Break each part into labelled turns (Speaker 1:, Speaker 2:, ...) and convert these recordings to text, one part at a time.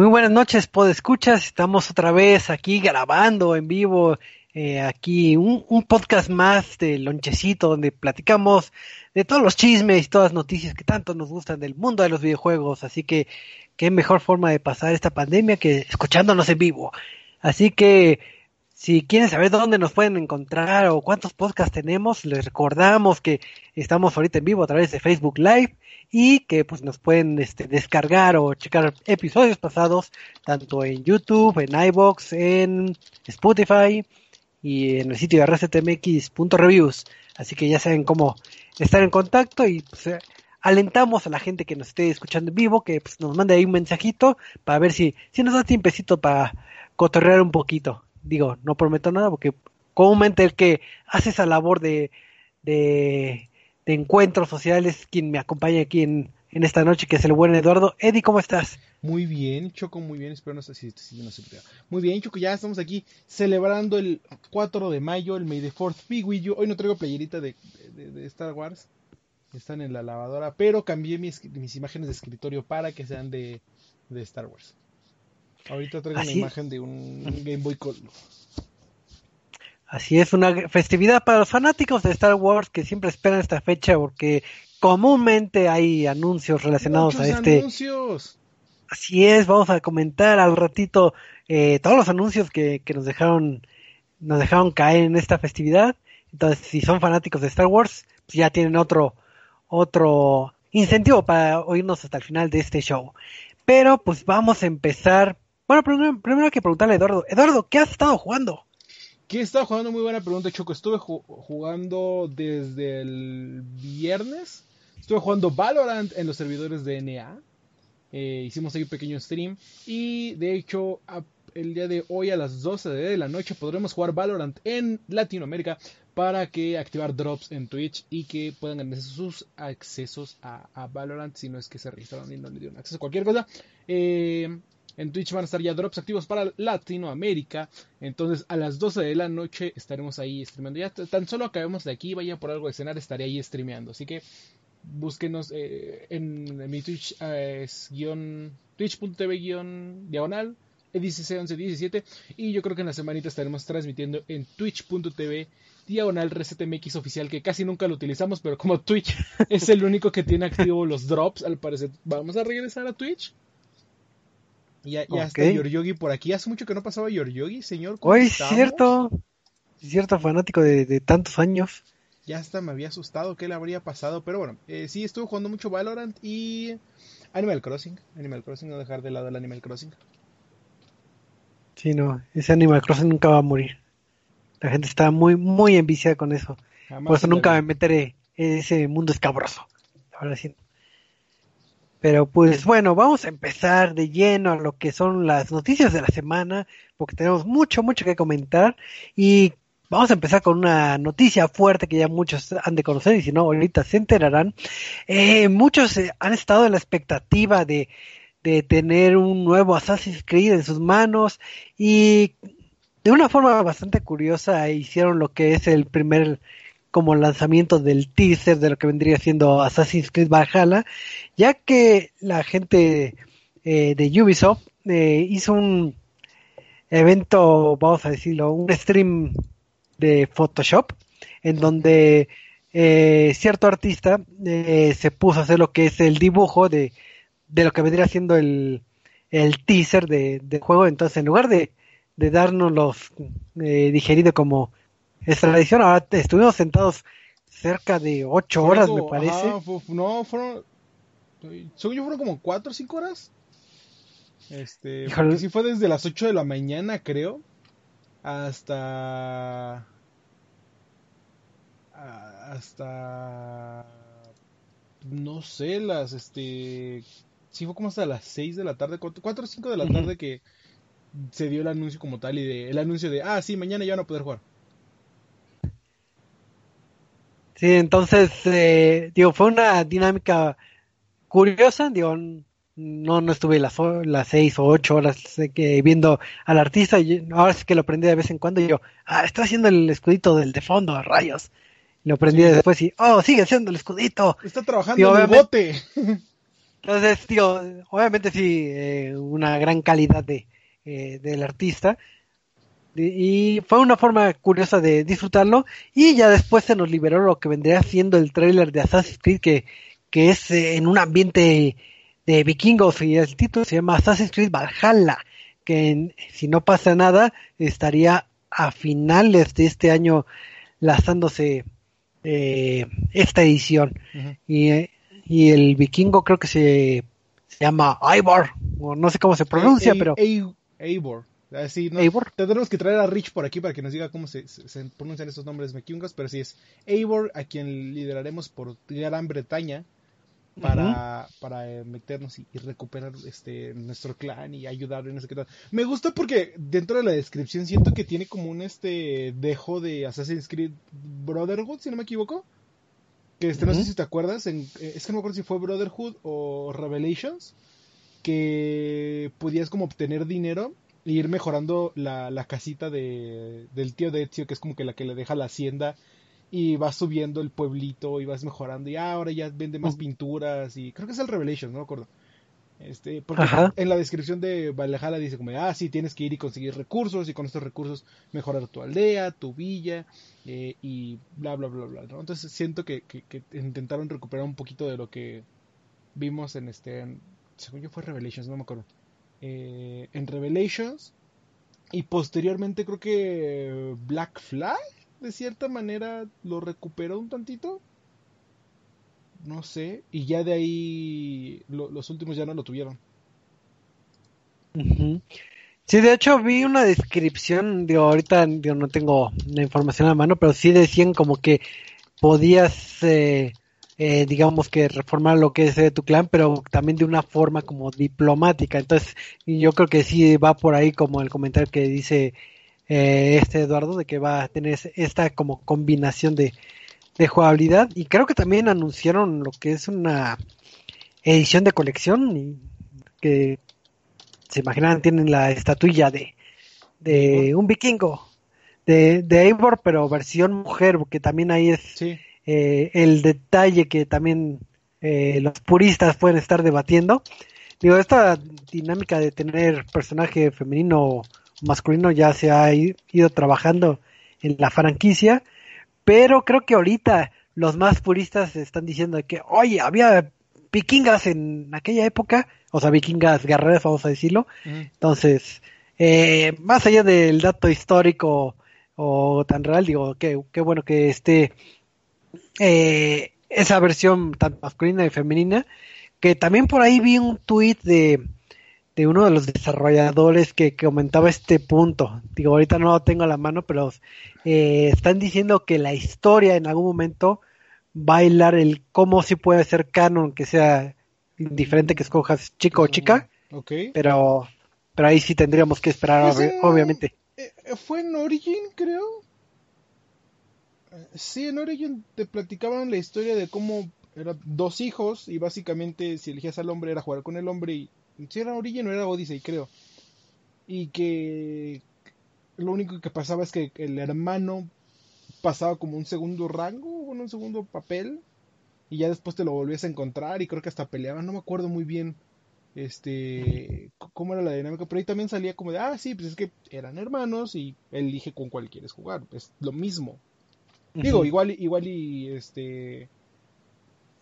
Speaker 1: Muy buenas noches, escuchas. Estamos otra vez aquí grabando en vivo, eh, aquí un, un, podcast más de Lonchecito, donde platicamos de todos los chismes y todas las noticias que tanto nos gustan del mundo de los videojuegos. Así que, qué mejor forma de pasar esta pandemia que escuchándonos en vivo. Así que, Si quieren saber dónde nos pueden encontrar o cuántos podcasts tenemos, les recordamos que estamos ahorita en vivo a través de Facebook Live y que pues nos pueden este, descargar o checar episodios pasados tanto en YouTube, en iBox, en Spotify y en el sitio de rctmx.reviews. Así que ya saben cómo estar en contacto y pues, eh, alentamos a la gente que nos esté escuchando en vivo que pues, nos mande ahí un mensajito para ver si, si nos da tiempecito para cotorrear un poquito digo, no prometo nada porque comúnmente el que hace esa labor de, de, encuentros sociales quien me acompaña aquí en, en esta noche, que es el buen Eduardo. Eddie, ¿cómo estás?
Speaker 2: Muy bien, Choco, muy bien. Espero no sé si no se Muy bien, Choco, ya estamos aquí celebrando el 4 de mayo, el May the 4th be with you. Hoy no traigo playerita de, de, de Star Wars. Están en la lavadora, pero cambié mis, mis imágenes de escritorio para que sean de, de Star Wars. Ahorita traigo una imagen de un Game Boy Color.
Speaker 1: Así es, una festividad para los fanáticos de Star Wars que siempre esperan esta fecha porque comúnmente hay anuncios relacionados
Speaker 2: Muchos
Speaker 1: a este.
Speaker 2: anuncios.
Speaker 1: Así es, vamos a comentar al ratito eh, todos los anuncios que, que nos dejaron nos dejaron caer en esta festividad. Entonces, si son fanáticos de Star Wars, pues ya tienen otro otro incentivo para oírnos hasta el final de este show. Pero pues vamos a empezar bueno, primero, hay que preguntarle a Eduardo. Eduardo, ¿qué has estado jugando?
Speaker 2: ¿Qué he estado jugando? Muy buena pregunta, Choco. Estuve ju jugando desde el viernes. Estuve jugando Valorant en los servidores de NA. Eh, hicimos ahí un pequeño stream. Y de hecho, el día de hoy a las 12 de la noche podremos jugar Valorant en Latinoamérica para que activar drops en Twitch y que puedan ganar sus accesos a, a Valorant si no es que se registraron y no le dieron acceso a cualquier cosa. Eh, en Twitch van a estar ya drops activos para Latinoamérica. Entonces a las 12 de la noche estaremos ahí streameando. Ya tan solo acabemos de aquí, vaya por algo de cenar, estaré ahí streameando. Así que búsquenos eh, en, mi Twitch, eh, es guion, twitch.tv guion diagonal. 1117 y yo creo que en la semanita estaremos transmitiendo en twitch.tv diagonal resetmx oficial que casi nunca lo utilizamos pero como Twitch es el único que tiene activo los drops al parecer vamos a regresar a Twitch ya, ya está Yoryogi por aquí. Hace mucho que no pasaba Yoryogi, señor.
Speaker 1: Hoy cierto. Cierto fanático de, de, tantos años.
Speaker 2: Ya hasta me había asustado que le habría pasado. Pero bueno, eh, sí, estuve jugando mucho Valorant y Animal Crossing. Animal Crossing, no dejar de lado el Animal Crossing.
Speaker 1: Sí, no, ese Animal Crossing nunca va a morir. La gente está muy, muy enviciada con eso. Jamás Por eso nunca me meteré en ese mundo escabroso. Ahora sí. Pero pues bueno, vamos a empezar de lleno a lo que son las noticias de la semana, porque tenemos mucho, mucho que comentar. Y vamos a empezar con una noticia fuerte que ya muchos han de conocer, y si no, ahorita se enterarán. Eh, muchos eh, han estado en la expectativa de, de tener un nuevo Assassin's Creed en sus manos y de una forma bastante curiosa hicieron lo que es el primer como lanzamiento del teaser de lo que vendría siendo Assassin's Creed Valhalla, ya que la gente eh, de Ubisoft eh, hizo un evento, vamos a decirlo, un stream de Photoshop, en donde eh, cierto artista eh, se puso a hacer lo que es el dibujo de, de lo que vendría siendo el, el teaser de, de juego. Entonces, en lugar de, de darnos los digerido como es tradición. Ahora estuvimos sentados cerca de ocho horas, me parece.
Speaker 2: Ajá, no, fueron. Según yo, fueron como cuatro o cinco horas. Este. Porque sí fue desde las 8 de la mañana, creo. Hasta. Hasta. No sé, las. Este. Sí, fue como hasta las 6 de la tarde, 4 o 5 de la tarde que se dio el anuncio como tal y de, el anuncio de, ah, sí, mañana ya van a poder jugar.
Speaker 1: Sí, entonces, eh, digo, fue una dinámica curiosa, digo, no, no estuve las, las seis o ocho horas que, viendo al artista, y ahora sí que lo aprendí de vez en cuando y yo, ah, está haciendo el escudito del de fondo, rayos. Lo aprendí sí. después y, oh, sigue haciendo el escudito.
Speaker 2: Está trabajando en el bote.
Speaker 1: Entonces, digo, obviamente sí, eh, una gran calidad de, eh, del artista, y fue una forma curiosa de disfrutarlo y ya después se nos liberó lo que vendría siendo el tráiler de Assassin's Creed que, que es eh, en un ambiente de vikingos y el título se llama Assassin's Creed Valhalla que en, si no pasa nada estaría a finales de este año lanzándose eh, esta edición. Y, eh, y el vikingo creo que se, se llama Ivor, o no sé cómo se pronuncia, pero
Speaker 2: Eivor. Así, no,
Speaker 1: Eivor.
Speaker 2: Tendremos que traer a Rich por aquí para que nos diga cómo se, se- se pronuncian estos nombres mekingos, pero sí es Eivor, a quien lideraremos por Gran Bretaña para, para eh, meternos y, y recuperar este nuestro clan y ayudar en ese que tal. Me gusta porque dentro de la descripción siento que tiene como un este dejo de Assassin's Creed Brotherhood, si no me equivoco. Que este, no sé si te acuerdas, en- eh, es que no me acuerdo si fue Brotherhood o Revelations, que podías como obtener dinero ir mejorando la, la casita de, del tío de Ezio, que es como que la que le deja la hacienda, y vas subiendo el pueblito y vas mejorando, y ah, ahora ya vende más pinturas, y creo que es el Revelations, no me acuerdo. Este, porque
Speaker 1: Ajá.
Speaker 2: en la descripción de Valhalla dice como, ah, sí, tienes que ir y conseguir recursos, y con estos recursos mejorar tu aldea, tu villa, eh, y bla, bla, bla, bla, ¿no? Entonces siento que, que- que intentaron recuperar un poquito de lo que vimos en este, en- según yo fue Revelations, no me acuerdo, eh, en Revelations, y posteriormente creo que Black Flag, de cierta manera, lo recuperó un tantito, no sé, y ya de ahí lo- los últimos ya no lo tuvieron.
Speaker 1: Sí, de hecho vi una descripción, digo, ahorita digo, no tengo la información a la mano, pero sí decían como que podías, eh, eh, digamos que reformar lo que es eh, tu clan, pero también de una forma como diplomática. Entonces, yo creo que sí va por ahí como el comentario que dice eh, este Eduardo, de que va a tener esta como combinación de, de jugabilidad. Y creo que también anunciaron lo que es una edición de colección y que se imaginan tienen la estatuilla de, de un vikingo de, de Eivor pero versión mujer porque también ahí es
Speaker 2: Sí,
Speaker 1: eh, el detalle que también eh, los puristas pueden estar debatiendo. Digo esta dinámica de tener personaje femenino o masculino ya se ha ido trabajando en la franquicia pero creo que ahorita los más puristas están diciendo que oye había vikingas en aquella época o sea vikingas guerreras vamos a decirlo. Entonces, eh, más allá del dato histórico o tan real, digo, qué qué bueno que esté eh, esa versión tanto masculina y femenina, que también por ahí vi un tuit de, de uno de los desarrolladores que, que comentaba este punto. Digo, ahorita no lo tengo a la mano, pero eh, están diciendo que la historia en algún momento va a hilar el cómo sí puede ser canon, que sea indiferente que escojas chico o chica
Speaker 2: Ok.
Speaker 1: pero pero ahí sí tendríamos que esperar obvi- obviamente
Speaker 2: eh, fue en Origin, creo. Sí, en Origin te platicaban la historia de cómo eran dos hijos y básicamente si elegías al hombre era jugar con el hombre y si era Origin o era Odyssey, creo. Y que lo único que pasaba es que el hermano pasaba como un segundo rango, bueno, un segundo papel y ya después te lo volvías a encontrar y creo que hasta peleaban, no me acuerdo muy bien este cómo era la dinámica, pero ahí también salía como de, ah, sí, pues es que eran hermanos y elige con cuál quieres jugar, es lo mismo. Digo, igual, igual y este,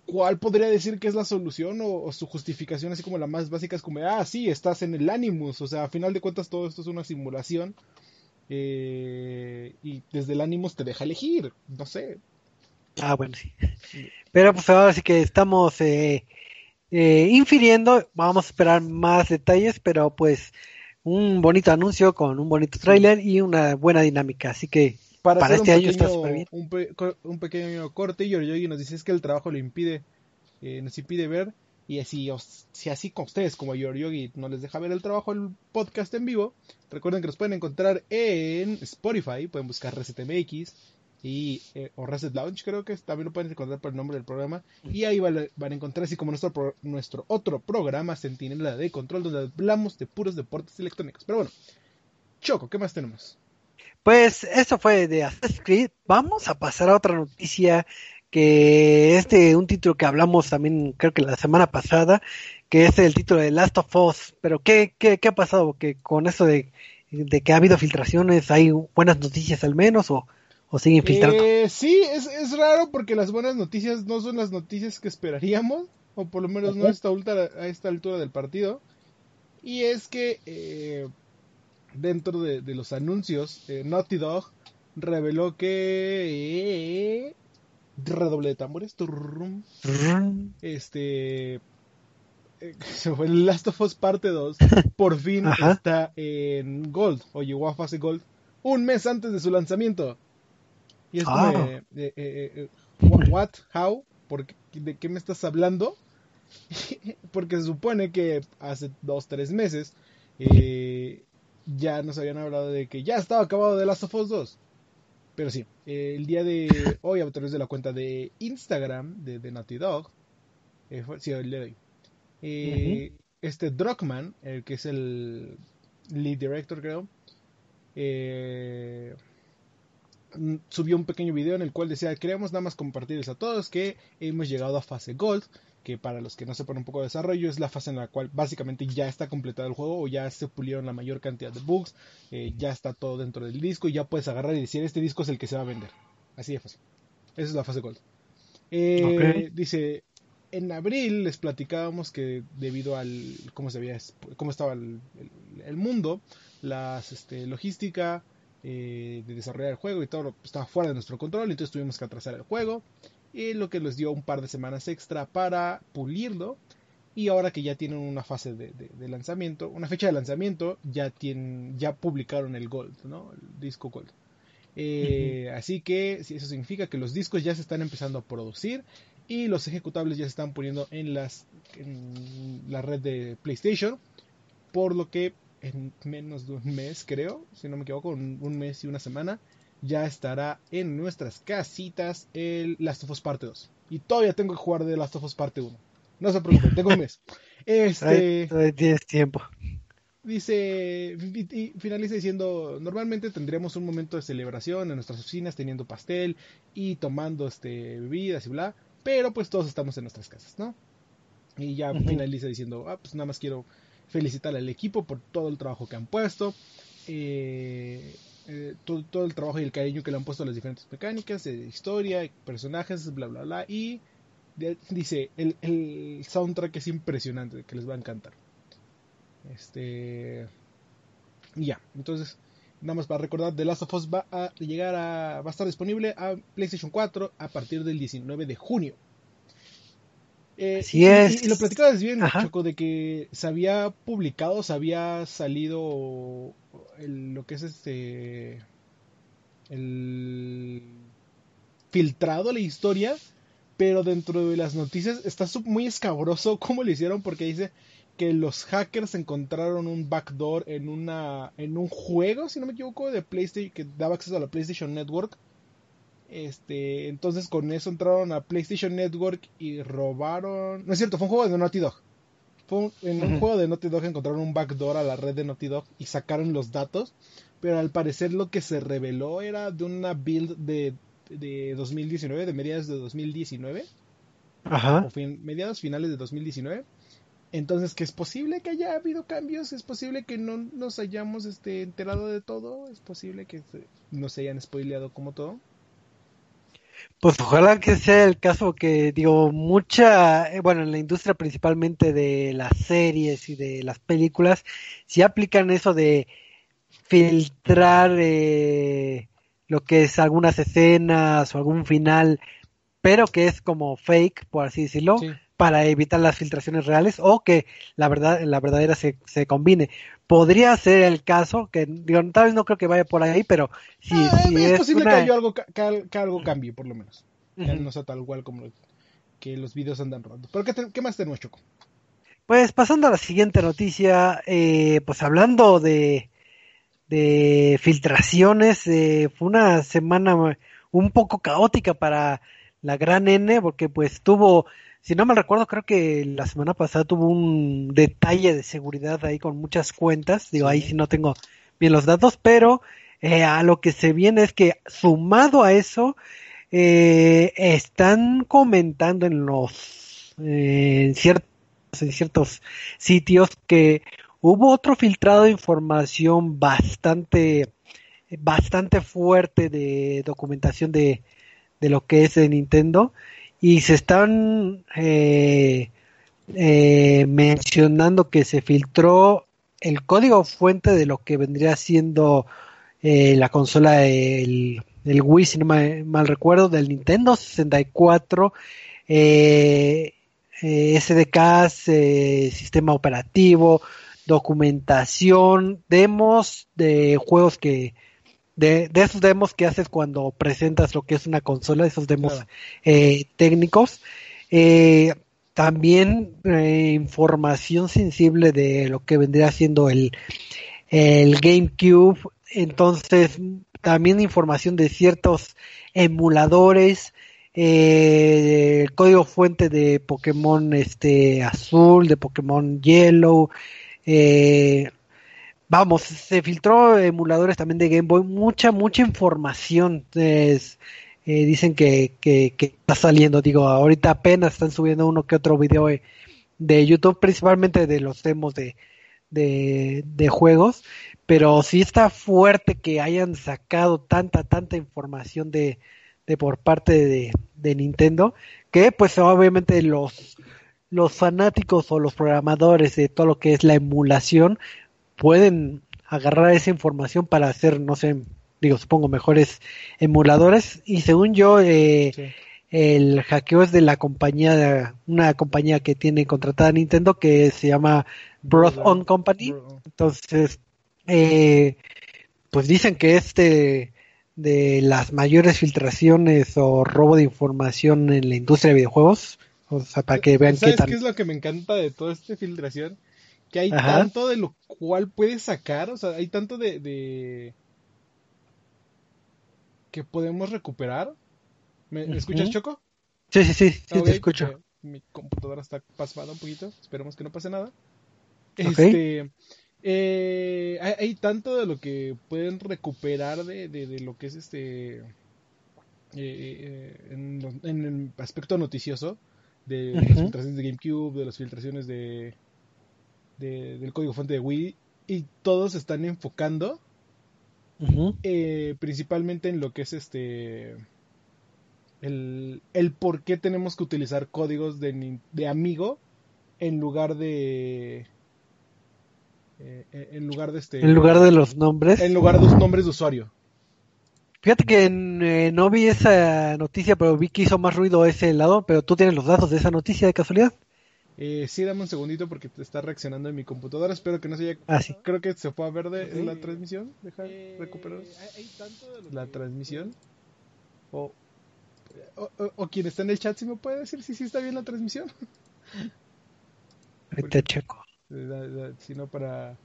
Speaker 2: ¿cuál podría decir que es la solución o, o su justificación así como la más básica es como, ah, sí, estás en el Animus, o sea, a final de cuentas todo esto es una simulación eh, y desde el Animus te deja elegir, no sé.
Speaker 1: ah bueno sí. Pero pues ahora sí que estamos eh, eh, infiriendo. Vamos a esperar más detalles pero pues un bonito anuncio con un bonito tráiler y una buena dinámica. Así que
Speaker 2: Para,
Speaker 1: Para
Speaker 2: hacer
Speaker 1: este
Speaker 2: un
Speaker 1: año está
Speaker 2: pequeño,
Speaker 1: súper bien.
Speaker 2: Un, pe- co- un pequeño corte, Yoryogi nos dice es que el trabajo lo impide, eh, nos impide ver, y así, os- si así con ustedes como Yoryogi no les deja ver el trabajo el podcast en vivo, recuerden que nos pueden encontrar en Spotify, pueden buscar Reset MX y, eh, o Reset Lounge, creo que también lo pueden encontrar por el nombre del programa, y ahí van a, van a encontrar así como nuestro, pro- nuestro otro programa, Sentinela de Control, donde hablamos de puros deportes electrónicos. Pero bueno, Choco, ¿qué más tenemos?
Speaker 1: Pues eso fue de Assassin's Creed. Vamos a pasar a otra noticia que es de un título que hablamos también creo que la semana pasada, que es el título de Last of Us. Pero ¿qué, qué, qué ha pasado? Que con eso de, de que ha habido filtraciones, ¿hay buenas noticias al menos o, o siguen filtrando?
Speaker 2: Eh, sí, es, es raro porque las buenas noticias no son las noticias que esperaríamos, o por lo menos no a esta, altura, a esta altura del partido. Y es que eh, dentro de, de los anuncios, eh, Naughty Dog reveló que... eh, redoble de tambores. turrum, este... eh, se fue Last of Us Parte 2. Por fin
Speaker 1: Ajá.
Speaker 2: está en Gold. O llegó a fase Gold. Un mes antes de su lanzamiento. Y esto
Speaker 1: Ah.
Speaker 2: eh, what? How? ¿Por qué- ¿De qué me estás hablando? Porque se supone que hace dos, tres meses eh, ya nos habían hablado de que ya estaba acabado de Last of Us 2. Pero sí, eh, el día de hoy, a través de la cuenta de Instagram de, de Naughty Dog, eh, fue- sí, el día de hoy, eh, este Druckmann, el que es el lead director, creo, mm, subió un pequeño video en el cual decía, queremos nada más compartirles a todos que hemos llegado a fase Gold, que para los que no sepan un poco de desarrollo es la fase en la cual básicamente ya está completado el juego o ya se pulieron la mayor cantidad de bugs, eh, ya está todo dentro del disco y ya puedes agarrar y decir este disco es el que se va a vender. Así de fácil. Esa es la fase Gold. Eh. Dice, en abril les platicábamos que debido al cómo se había cómo estaba el, el- el mundo, las este, logística eh, de desarrollar el juego y todo estaba fuera de nuestro control, entonces tuvimos que atrasar el juego y lo que les dio un par de semanas extra para pulirlo y ahora que ya tienen una fase de, de- de lanzamiento, una fecha de lanzamiento, ya tienen, ya publicaron el Gold, ¿no? El disco Gold. Eh, Así que eso significa que los discos ya se están empezando a producir y los ejecutables ya se están poniendo en las en la red de PlayStation, por lo que en menos de un mes, creo, si no me equivoco, un, un mes y una semana, ya estará en nuestras casitas el Last of Us Parte 2. Y todavía tengo que jugar de Last of Us Parte 1. No se preocupen, tengo un mes. Este,
Speaker 1: Todavía- tienes tiempo.
Speaker 2: Dice, y finaliza diciendo, normalmente tendríamos un momento de celebración en nuestras oficinas teniendo pastel y tomando este bebidas y bla, pero pues todos estamos en nuestras casas, ¿no? Y ya finaliza diciendo, ah, pues nada más quiero felicitar al equipo por todo el trabajo que han puesto, eh, eh, todo, todo el trabajo y el cariño que le han puesto a las diferentes mecánicas, eh, historia, personajes, bla, bla, bla, y de- dice, el, el soundtrack es impresionante, que les va a encantar. Este. y Ya, entonces, nada más para recordar: The Last of Us va a llegar a. va a estar disponible a PlayStation 4 a partir del 19 de junio. Eh,
Speaker 1: Así
Speaker 2: y,
Speaker 1: es.
Speaker 2: y- y lo platicabas bien,
Speaker 1: Ajá.
Speaker 2: Choco, de que se había publicado, se había salido el- lo que es este. el. filtrado la historia, pero dentro de las noticias está muy escabroso cómo lo hicieron, porque dice que los hackers encontraron un backdoor en una en un juego, si no me equivoco, de PlayStation que daba acceso a la PlayStation Network. Este, entonces con eso entraron a PlayStation Network y robaron, no es cierto, fue un juego de Naughty Dog. Fue un- en un juego de Naughty Dog encontraron un backdoor a la red de Naughty Dog y sacaron los datos, pero al parecer lo que se reveló era de una build de de 2019, de mediados de 2019
Speaker 1: Ajá.
Speaker 2: o fin- mediados finales de 2019. Entonces, que es posible que haya habido cambios, es posible que no nos hayamos este, enterado de todo, es posible que se- nos hayan spoileado como todo.
Speaker 1: Pues ojalá que sea el caso que, digo, mucha, eh, bueno, en la industria principalmente de las series y de las películas, si aplican eso de filtrar eh, lo que es algunas escenas o algún final, pero que es como fake, por así decirlo. Para evitar las filtraciones reales o que la verdad, la verdadera se, se combine. Podría ser el caso, que digo, tal vez no creo que vaya por ahí, pero si,
Speaker 2: Ah,
Speaker 1: si
Speaker 2: es,
Speaker 1: es
Speaker 2: posible
Speaker 1: una-
Speaker 2: que, algo, que, algo cambie, por lo menos. Que
Speaker 1: Ujú.
Speaker 2: no sea tal cual como lo- que los videos andan rodando. Pero ¿qué, te- qué más tenemos, Choco?
Speaker 1: Pues pasando a la siguiente noticia, eh, pues hablando de, de filtraciones, eh, fue una semana un poco caótica para la gran N, porque pues tuvo, si no me recuerdo, creo que la semana pasada tuvo un detalle de seguridad ahí con muchas cuentas, digo, ahí
Speaker 2: Sí.
Speaker 1: no tengo bien los datos, pero eh, a lo que se viene es que sumado a eso, eh, están comentando en los eh, en ciertos en ciertos sitios que hubo otro filtrado de información bastante bastante fuerte de documentación de, de lo que es de Nintendo y se están eh, eh, mencionando que se filtró el código fuente de lo que vendría siendo eh, la consola, el, el, Wii, si no me, mal recuerdo, del Nintendo 64, eh, SDKs, sistema operativo, documentación, demos de juegos que, de, de, esos demos que haces cuando presentas lo que es una consola, esos demos
Speaker 2: Claro.
Speaker 1: eh, técnicos. Eh, también eh, información sensible de lo que vendría siendo el, el GameCube. Entonces, también información de ciertos emuladores, eh, el código fuente de Pokémon este azul, de Pokémon Yellow, eh, vamos, se filtró emuladores también de Game Boy, mucha, mucha información. Eh, dicen que, que, que, está saliendo, digo, ahorita apenas están subiendo uno que otro video de, YouTube, principalmente de los demos de, de, juegos, pero sí está fuerte que hayan sacado tanta, tanta información de, de por parte de, de Nintendo, que pues obviamente los fanáticos o los programadores de todo lo que es la emulación pueden agarrar esa información para hacer, no sé, digo, supongo mejores emuladores y según yo eh, sí. el hackeo es de la compañía, una compañía que tiene contratada Nintendo que se llama Broth On Company, entonces eh, pues dicen que este de las mayores filtraciones o robo de información en la industria de videojuegos, o sea, para que vean
Speaker 2: ¿Sabes
Speaker 1: qué tan...
Speaker 2: qué es lo que me encanta de toda esta filtración? Que hay Ajá. tanto de lo cual puedes sacar, o sea, hay tanto de, de... que podemos recuperar. ¿Me, ¿me escuchas, Choco?
Speaker 1: Sí, sí, sí, sí okay, te escucho.
Speaker 2: Mi computadora está pasmada un poquito, esperemos que no pase nada. Okay. Este, eh, hay, hay, tanto de lo que pueden recuperar de, de, de lo que es este eh, eh, en, en, el aspecto noticioso de las filtraciones de GameCube, de las filtraciones de, de, del código fuente de Wii y todos están enfocando uh -huh. principalmente en lo que es este el, el por qué tenemos que utilizar códigos de, de amigo en lugar de eh, en lugar de este
Speaker 1: en lugar de los nombres.
Speaker 2: en lugar de los nombres de usuario.
Speaker 1: Fíjate que eh, no vi esa noticia pero vi que hizo más ruido ese lado pero tú tienes los datos de esa noticia de casualidad
Speaker 2: eh, sí dame un segundito porque te está reaccionando en mi computadora. Espero que no se haya
Speaker 1: ah, sí.
Speaker 2: creo que se fue a ver de, la transmisión. Deja recuperar. la transmisión. o o, o, o, quien está en el chat si me puede decir si sí está bien la transmisión.
Speaker 1: Ahorita checo.
Speaker 2: Si no para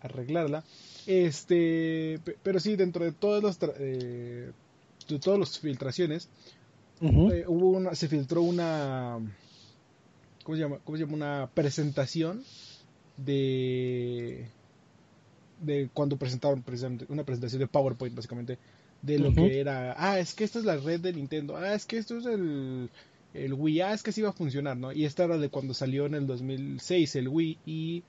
Speaker 2: arreglarla. Este, pero sí, dentro de todas las eh, de todas las filtraciones, uh -huh. eh, hubo una, se filtró una, ¿cómo se llama? ¿Cómo se llama? Una presentación de, de cuando presentaron precisamente una presentación de PowerPoint básicamente de lo uh -huh. que era, ah, es que esta es la red de Nintendo, ah, es que esto es el el Wii, ah, es que sí iba a funcionar, ¿no? Y esta era de cuando salió en el 2006 el Wii y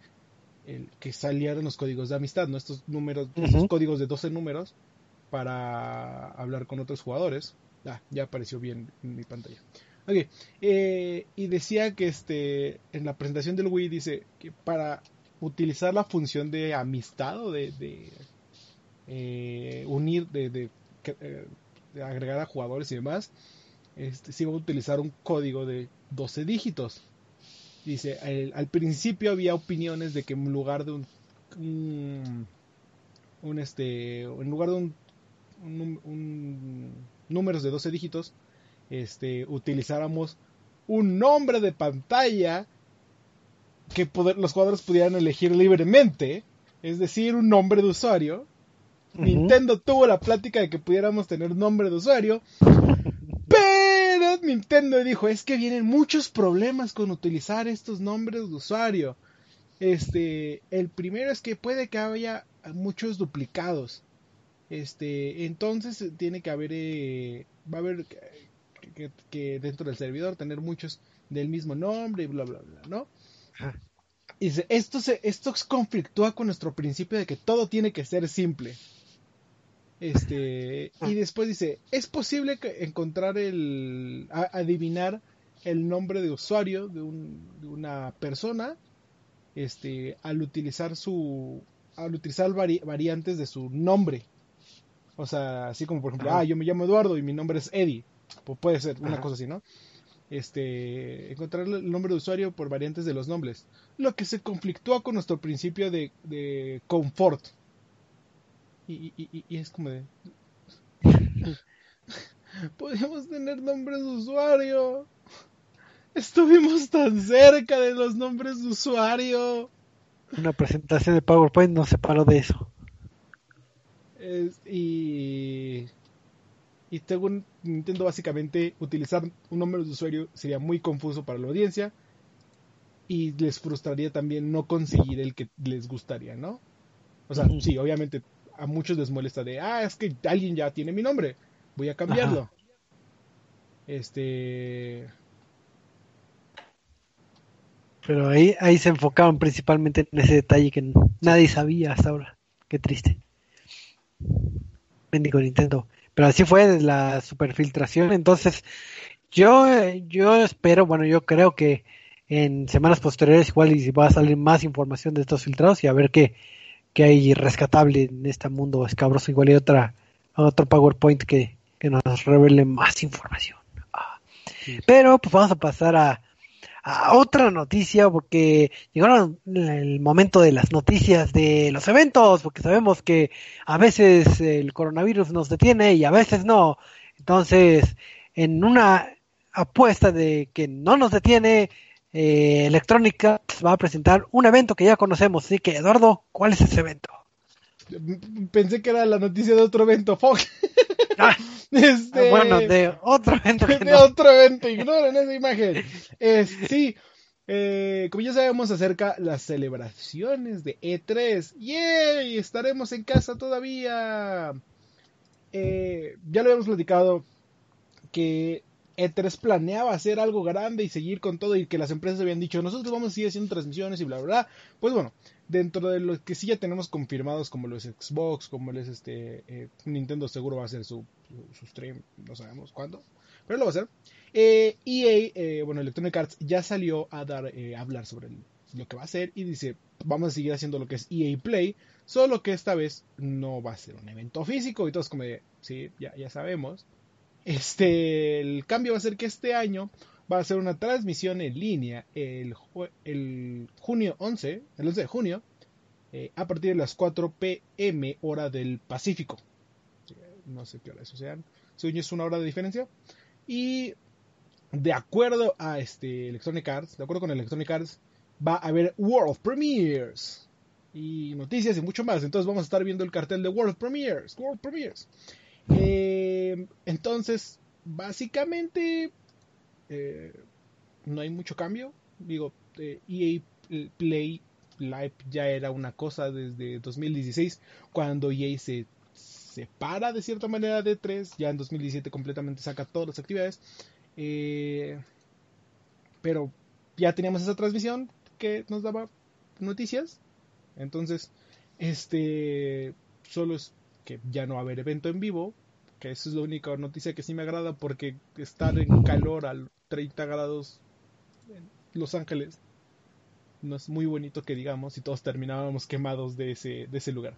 Speaker 2: el que salieron los códigos de amistad, ¿no? Estos números, uh -huh. estos códigos de 12 números para hablar con otros jugadores. Ah, ya apareció bien en mi pantalla. Ok, eh, y decía que este, en la presentación del Wii dice que para utilizar la función de amistad o de, de eh, unir, de, de, de agregar a jugadores y demás, este, se iba a utilizar un código de 12 dígitos. Dice, al principio había opiniones de que en lugar de un, un, un este, en lugar de un, un, un, números de 12 dígitos, este, utilizáramos un nombre de pantalla que poder, los jugadores pudieran elegir libremente, es decir, un nombre de usuario. Uh -huh. Nintendo tuvo la plática de que pudiéramos tener nombre de usuario, pero Nintendo dijo, es que vienen muchos problemas con utilizar estos nombres de usuario. Este, el primero es que puede que haya muchos duplicados. Este, entonces tiene que haber, eh, va a haber que, dentro del servidor tener muchos del mismo nombre y bla bla bla, ¿no? Y dice, esto se, esto conflictúa con nuestro principio de que todo tiene que ser simple. Este, y después dice, es posible encontrar el, a, adivinar el nombre de usuario de, un, de, una persona este, al utilizar su, al utilizar vari- variantes de su nombre. O sea, así como por ejemplo, ah, yo me llamo Eduardo y mi nombre es Eddie. Pu- puede ser una
Speaker 1: Ajá.
Speaker 2: cosa así, ¿no? Este, encontrar el nombre de usuario por variantes de los nombres. Lo que se conflictúa con nuestro principio de, de confort. Y, y- y- y es como de... Podríamos tener nombres de usuario. Estuvimos tan cerca de los nombres de usuario.
Speaker 1: Una presentación de PowerPoint nos separó de eso.
Speaker 2: Es- y, y según Nintendo, básicamente, utilizar un nombre de usuario sería muy confuso para la audiencia y les frustraría también no conseguir el que les gustaría, ¿no? O sea, sí, obviamente a muchos les molesta de, ah, es que alguien ya tiene mi nombre, voy a cambiarlo.
Speaker 1: Ajá.
Speaker 2: Este.
Speaker 1: Pero ahí, ahí se enfocaron principalmente en ese detalle que nadie sabía hasta ahora. Qué triste. Bendigo Nintendo. Pero así fue la superfiltración. Entonces, yo, yo espero, bueno, yo creo que en semanas posteriores igual y va a salir más información de estos filtrados y a ver qué, qué hay rescatable en este mundo escabroso. Igual y otra, otro PowerPoint que, que nos revele más información. Ah.
Speaker 2: Sí.
Speaker 1: Pero pues vamos a pasar a, a otra noticia porque llegaron el momento de las noticias de los eventos, porque sabemos que a veces el coronavirus nos detiene y a veces no. Entonces, en una apuesta de que no nos detiene, eh, Electrónica va a presentar un evento que ya conocemos. Así que, Eduardo, ¿cuál es ese evento?
Speaker 2: Pensé que era la noticia de otro evento, fuck.
Speaker 1: Ah,
Speaker 2: Este,
Speaker 1: bueno, de otro evento
Speaker 2: de
Speaker 1: no.
Speaker 2: otro evento, ignoren esa imagen. Es, sí, eh, como ya sabemos acerca las celebraciones de E3, ¡yay! Estaremos en casa todavía. Eh, ya lo habíamos platicado que E3 planeaba hacer algo grande y seguir con todo y que las empresas habían dicho nosotros vamos a seguir haciendo transmisiones y bla bla bla. Pues bueno, dentro de los que sí ya tenemos confirmados como los Xbox, como los este eh, Nintendo seguro va a hacer su, stream, no sabemos cuándo, pero lo va a hacer. Eh, EA, eh, bueno, Electronic Arts ya salió a dar eh, a hablar sobre lo que va a hacer y dice vamos a seguir haciendo lo que es EA Play, solo que esta vez no va a ser un evento físico y todos como de sí, ya, ya sabemos. Este, el cambio va a ser que este año va a ser una transmisión en línea el, el junio 11, el 11 de junio, eh, a partir de las 4 pm hora del Pacífico. No sé qué hora sean. Según yo es una hora de diferencia. Y de acuerdo a este Electronic Arts, de acuerdo con Electronic Arts, va a haber World Premiers y noticias y mucho más. Entonces vamos a estar viendo el cartel de World Premiers, World Premiers. Eh, entonces, básicamente, eh, no hay mucho cambio. Digo, eh, EA Play Live ya era una cosa desde 2016, cuando EA se separa de cierta manera de 3, ya en 2017 completamente saca todas las actividades. Eh, pero ya teníamos esa transmisión que nos daba noticias. Entonces, este solo es que ya no va a haber evento en vivo, que esa es la única noticia que sí me agrada porque estar en calor a 30 grados en Los Ángeles no es muy bonito que digamos y todos terminábamos quemados de ese, de ese lugar.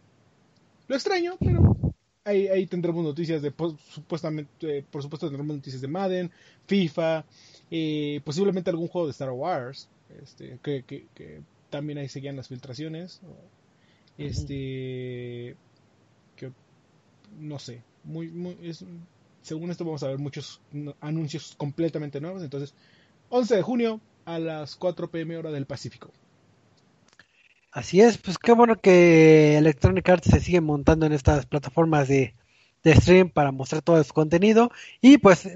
Speaker 2: Lo extraño, pero ahí, ahí tendremos noticias de, por, supuestamente, eh, por supuesto tendremos noticias de Madden, FIFA, eh, posiblemente algún juego de Star Wars, este, que, que, que también ahí seguían las filtraciones. Este, que no sé, muy, muy, es, según esto vamos a ver muchos anuncios completamente nuevos. Entonces, 11 de junio a las 4 pm hora del Pacífico.
Speaker 1: Así es, pues qué bueno que Electronic Arts se sigue montando en estas plataformas de, de stream para mostrar todo su contenido y pues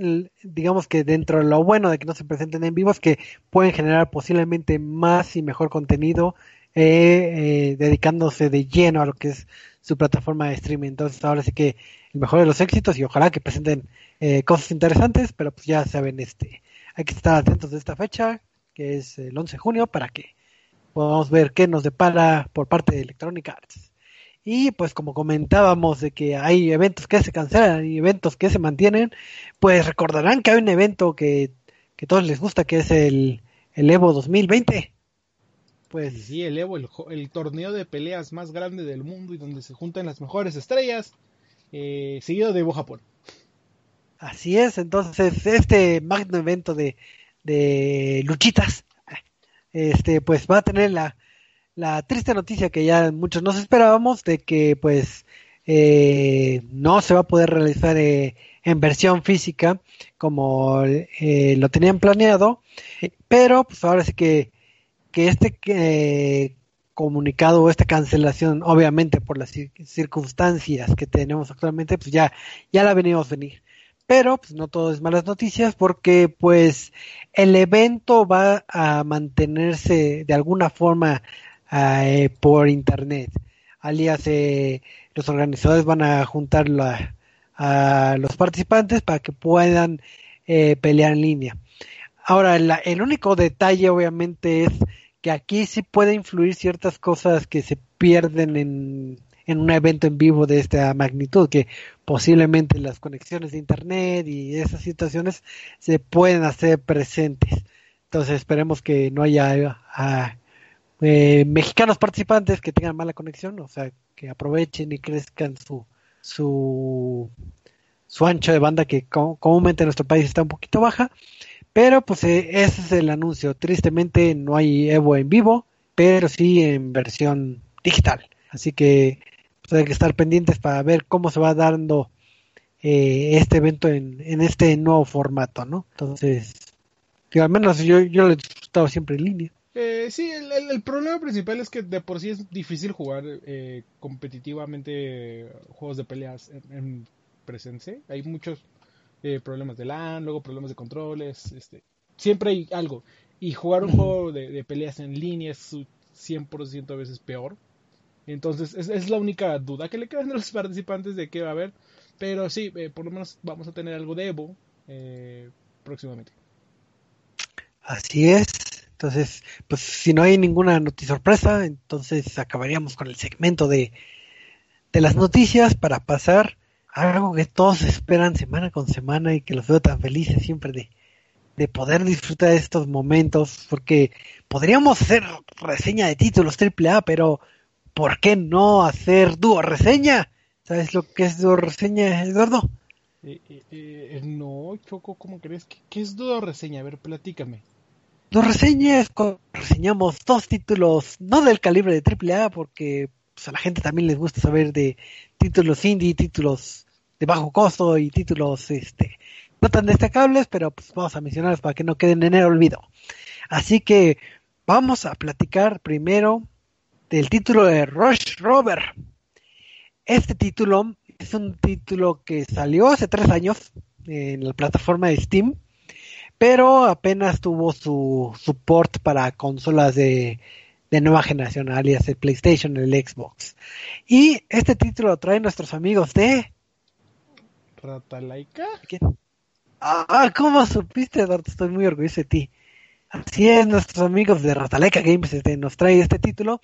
Speaker 1: digamos que dentro de lo bueno de que no se presenten en vivo es que pueden generar posiblemente más y mejor contenido eh, eh, dedicándose de lleno a lo que es su plataforma de streaming. Entonces ahora sí que el mejor de los éxitos y ojalá que presenten eh, cosas interesantes, pero pues ya saben, este, hay que estar atentos de esta fecha, que es el 11 de junio, para que podamos ver qué nos depara por parte de Electronic Arts. Y pues como comentábamos de que hay eventos que se cancelan y eventos que se mantienen, pues recordarán que hay un evento que, que todos les gusta, que es el, el Evo 2020. Pues
Speaker 2: Sí, el Evo, el, torneo de peleas más grande del mundo y donde se juntan las mejores estrellas, eh, seguido de Evo Japón.
Speaker 1: así es. Entonces, este magno evento de, de luchitas, este, pues va a tener la, la triste noticia que ya muchos nos esperábamos de que, pues, eh, no se va a poder realizar eh, en versión física como eh, lo tenían planeado, pero pues ahora sí que, que este comunicado o esta cancelación, obviamente por las cir- circunstancias que tenemos actualmente, pues ya, ya la venimos venir. Pero pues no todo es malas noticias porque pues el evento va a mantenerse de alguna forma eh, por internet. Alias, eh, los organizadores van a juntar a los participantes para que puedan eh, pelear en línea. Ahora, la- el único detalle obviamente es que aquí sí puede influir ciertas cosas que se pierden en, en un evento en vivo de esta magnitud, que posiblemente las conexiones de internet y esas situaciones se pueden hacer presentes. Entonces esperemos que no haya ah, eh, mexicanos participantes que tengan mala conexión, o sea, que aprovechen y crezcan su su su ancho de banda que co- comúnmente en nuestro país está un poquito baja, pero pues eh, ese es el anuncio. Tristemente no hay Evo en vivo, pero sí en versión digital. Así que pues, hay que estar pendientes para ver cómo se va dando eh, este evento en, en este nuevo formato, ¿no? Entonces, digo, al menos yo, yo lo he disfrutado siempre en línea.
Speaker 2: Eh, sí, el, problema principal es que de por sí es difícil jugar eh, competitivamente juegos de peleas en, en presencia. Hay muchos eh, problemas de LAN, luego problemas de controles, este, siempre hay algo. Y jugar un juego de, de peleas en línea es su 100% a veces peor. Entonces, es, es la única duda que le quedan a los participantes de qué va a haber. Pero sí, eh, por lo menos vamos a tener algo de Evo eh, próximamente.
Speaker 1: Así es. Entonces, pues si no hay ninguna noticia sorpresa, entonces acabaríamos con el segmento de, de las noticias para pasar algo que todos esperan semana con semana y que los veo tan felices siempre de, de poder disfrutar de estos momentos, porque podríamos hacer reseña de títulos AAA, pero ¿por qué no hacer dúo reseña? ¿Sabes lo que es dúo reseña, Eduardo?
Speaker 2: Eh, eh, eh, no, Choco, ¿cómo crees? ¿Qué, qué es duda reseña? A ver, platícame.
Speaker 1: Dos reseñas, cuando reseñamos dos títulos, no del calibre de AAA, porque pues, a la gente también les gusta saber de títulos indie, títulos de bajo costo y títulos este no tan destacables, pero pues vamos a mencionarlos para que no queden en el olvido. Así que vamos a platicar primero del título de Rush Rover. Este título es un título que salió hace tres años en la plataforma de Steam pero apenas tuvo su support para consolas de, de nueva generación, alias el PlayStation, el Xbox. Y este título lo traen nuestros amigos de...
Speaker 2: ¿Ratalaika?
Speaker 1: ¿quién? Ah, ¿cómo supiste, Eduardo? Estoy muy orgulloso de ti. Así es, nuestros amigos de Ratalaika Games este, nos trae este título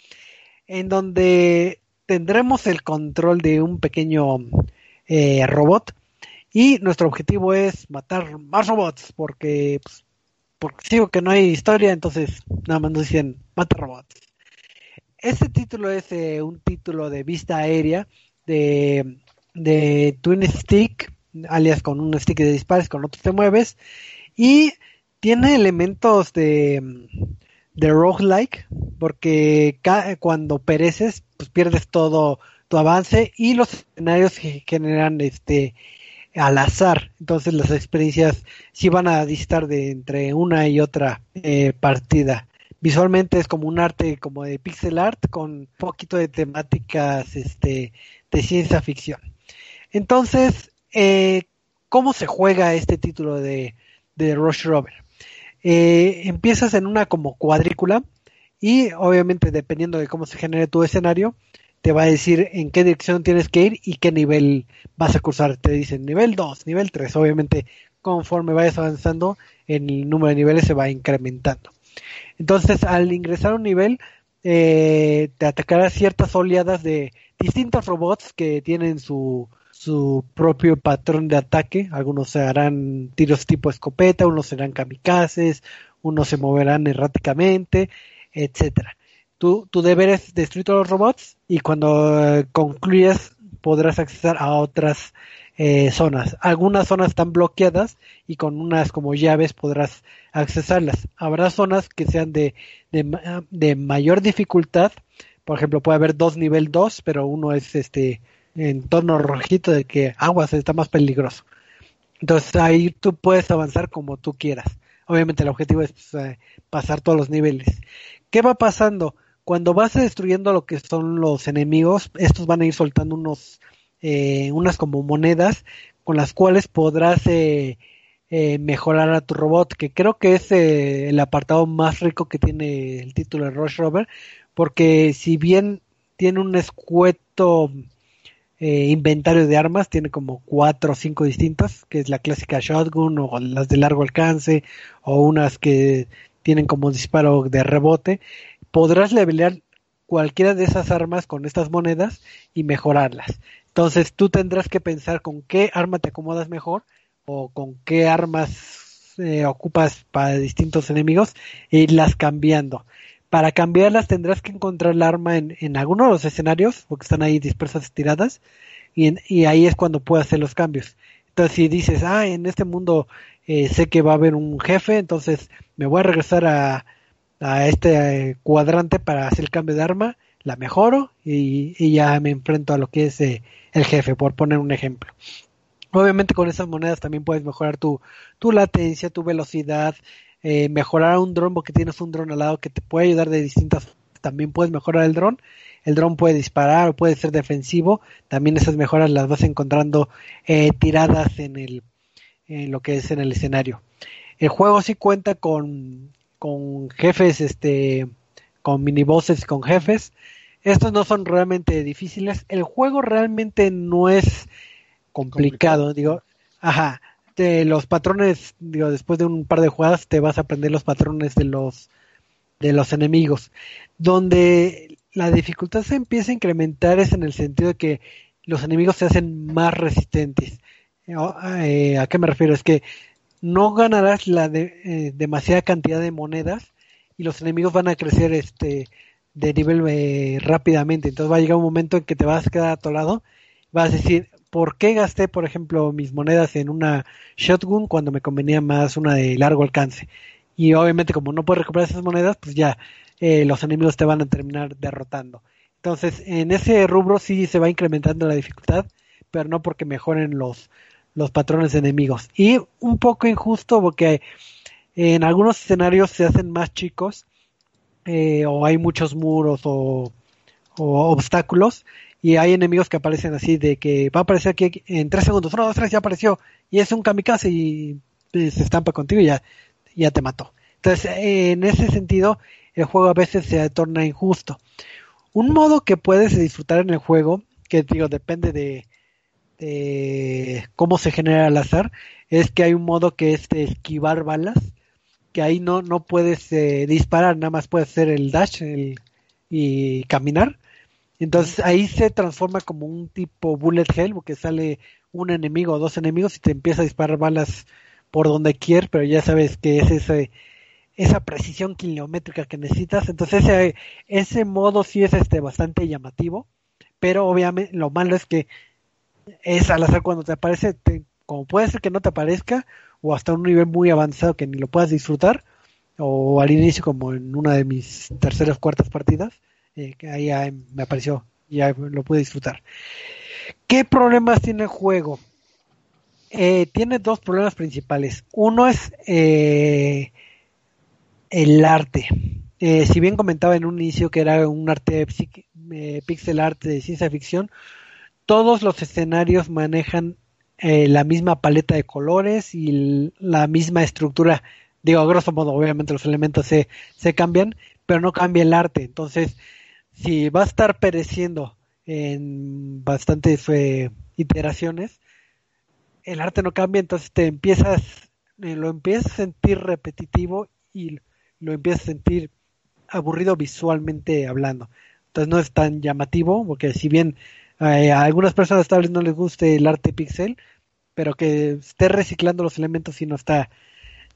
Speaker 1: en donde tendremos el control de un pequeño eh, robot y nuestro objetivo es matar más robots porque pues, porque sigo que no hay historia entonces nada más nos dicen mata robots este título es eh, un título de vista aérea de, de Twin Stick alias con un stick de disparos con otro te mueves y tiene elementos de de roguelike porque cuando pereces pues pierdes todo tu avance y los escenarios generan este al azar. Entonces las experiencias sí van a distar de entre una y otra eh, partida. Visualmente es como un arte como de pixel art con un poquito de temáticas este, de ciencia ficción. Entonces, eh, ¿cómo se juega este título de, de Rush Rover? Eh, empiezas en una como cuadrícula y obviamente dependiendo de cómo se genere tu escenario, te va a decir en qué dirección tienes que ir y qué nivel vas a cursar. Te dicen nivel 2, nivel 3. Obviamente, conforme vayas avanzando, el número de niveles se va incrementando. Entonces, al ingresar a un nivel, eh, te atacará ciertas oleadas de distintos robots que tienen su, su propio patrón de ataque. Algunos se harán tiros tipo escopeta, unos serán kamikazes, unos se moverán erráticamente, etcétera. Tu, tu deber es destruir todos los robots y cuando eh, concluyes podrás acceder a otras eh, zonas. Algunas zonas están bloqueadas y con unas como llaves podrás accesarlas. Habrá zonas que sean de, de, de mayor dificultad. Por ejemplo, puede haber dos nivel 2, pero uno es este en tono rojito de que aguas está más peligroso. Entonces ahí tú puedes avanzar como tú quieras. Obviamente el objetivo es eh, pasar todos los niveles. ¿Qué va pasando? Cuando vas destruyendo lo que son los enemigos, estos van a ir soltando unos, eh, unas como monedas con las cuales podrás eh, eh, mejorar a tu robot, que creo que es eh, el apartado más rico que tiene el título de Rush Rover, porque si bien tiene un escueto eh, inventario de armas, tiene como cuatro o cinco distintas, que es la clásica shotgun o las de largo alcance o unas que tienen como disparo de rebote, podrás levelear cualquiera de esas armas con estas monedas y mejorarlas. Entonces tú tendrás que pensar con qué arma te acomodas mejor o con qué armas eh, ocupas para distintos enemigos e irlas cambiando. Para cambiarlas tendrás que encontrar la arma en, en alguno de los escenarios, porque están ahí dispersas tiradas, y, en- y ahí es cuando puedes hacer los cambios. Entonces si dices, ah, en este mundo eh, sé que va a haber un jefe, entonces me voy a regresar a, a este eh, cuadrante para hacer el cambio de arma, la mejoro y, y ya me enfrento a lo que es eh, el jefe, por poner un ejemplo. Obviamente con esas monedas también puedes mejorar tu, tu latencia, tu velocidad, eh, mejorar un dron porque tienes un dron al lado que te puede ayudar de distintas también puedes mejorar el dron. El dron puede disparar o puede ser defensivo. También esas mejoras las vas encontrando tiradas en el en lo que es en el escenario. El juego sí cuenta con con jefes este con minibosses con jefes estos no son realmente difíciles el juego realmente no es complicado,
Speaker 2: Complicado.
Speaker 1: digo, ajá, de los patrones, digo, después de un par de jugadas te vas a aprender los patrones de los de los enemigos. Donde la dificultad se empieza a incrementar es en el sentido de que los enemigos se hacen más resistentes. O- eh, ¿A qué me refiero? Es que no ganarás la de, eh, demasiada cantidad de monedas y los enemigos van a crecer este de nivel eh, rápidamente. Entonces va a llegar un momento en que te vas a quedar atolado. Vas a decir, ¿por qué gasté, por ejemplo, mis monedas en una shotgun cuando me convenía más una de largo alcance? Y obviamente como no puedes recuperar esas monedas, pues ya eh, los enemigos te van a terminar derrotando. Entonces, en ese rubro sí se va incrementando la dificultad, pero no porque mejoren los, los patrones enemigos. Y un poco injusto porque en algunos escenarios se hacen más chicos eh, o hay muchos muros o, obstáculos y hay enemigos que aparecen así de que va a aparecer aquí en tres segundos, uno, dos, tres, ya apareció y es un kamikaze y eh, se estampa contigo y ya, ya te mató. Entonces, en ese sentido, el juego a veces se torna injusto. Un modo que puedes disfrutar en el juego, que digo, depende de, de cómo se genera el azar, es que hay un modo que es esquivar balas, que ahí no, no puedes eh, disparar, nada más puedes hacer el dash el- y caminar. Entonces ahí se transforma como un tipo bullet hell, porque sale un enemigo o dos enemigos y te empieza a disparar balas por donde quieras, pero ya sabes que es ese, esa precisión kilométrica que necesitas. Entonces ese, ese modo sí es este bastante llamativo, pero obviamente lo malo es que es al azar cuando te aparece, te- como puede ser que no te aparezca, o hasta un nivel muy avanzado que ni lo puedas disfrutar, o al inicio como en una de mis terceras cuartas partidas, eh, que ahí ya me apareció, ya lo pude disfrutar. ¿Qué problemas tiene el juego? Eh, tiene dos problemas principales. Uno es eh, el arte. Eh, si bien comentaba en un inicio que era un arte eh, pixel art de ciencia ficción, todos los escenarios manejan eh, la misma paleta de colores y la misma estructura. Digo, a grosso modo, obviamente los elementos se, se cambian, pero no cambia el arte. Entonces, si va a estar pereciendo en bastantes eh, iteraciones, el arte no cambia, entonces te empiezas, eh, lo empiezas a sentir repetitivo y lo empiezas a sentir aburrido visualmente hablando. Entonces no es tan llamativo, porque si bien eh, a algunas personas tal vez no les guste el arte pixel, pero que esté reciclando los elementos y no está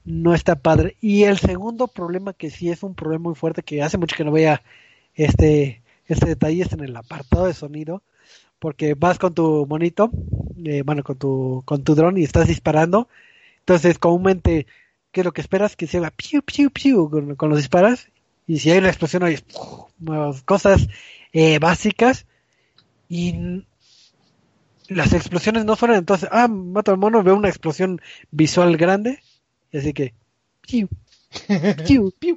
Speaker 1: no está padre. Y el segundo problema que sí es un problema muy fuerte que hace mucho que no voy a este, este detalle es en el apartado de sonido, porque vas con tu monito, eh, bueno, con tu, con tu dron y estás disparando, entonces comúnmente, ¿qué es lo que esperas? Que se haga piu, piu, piu con, con los disparas, y si hay una explosión hay cosas eh, básicas, y las explosiones no fueron entonces, ah, mato al mono, veo una explosión visual grande, y así que, piu, piu, piu,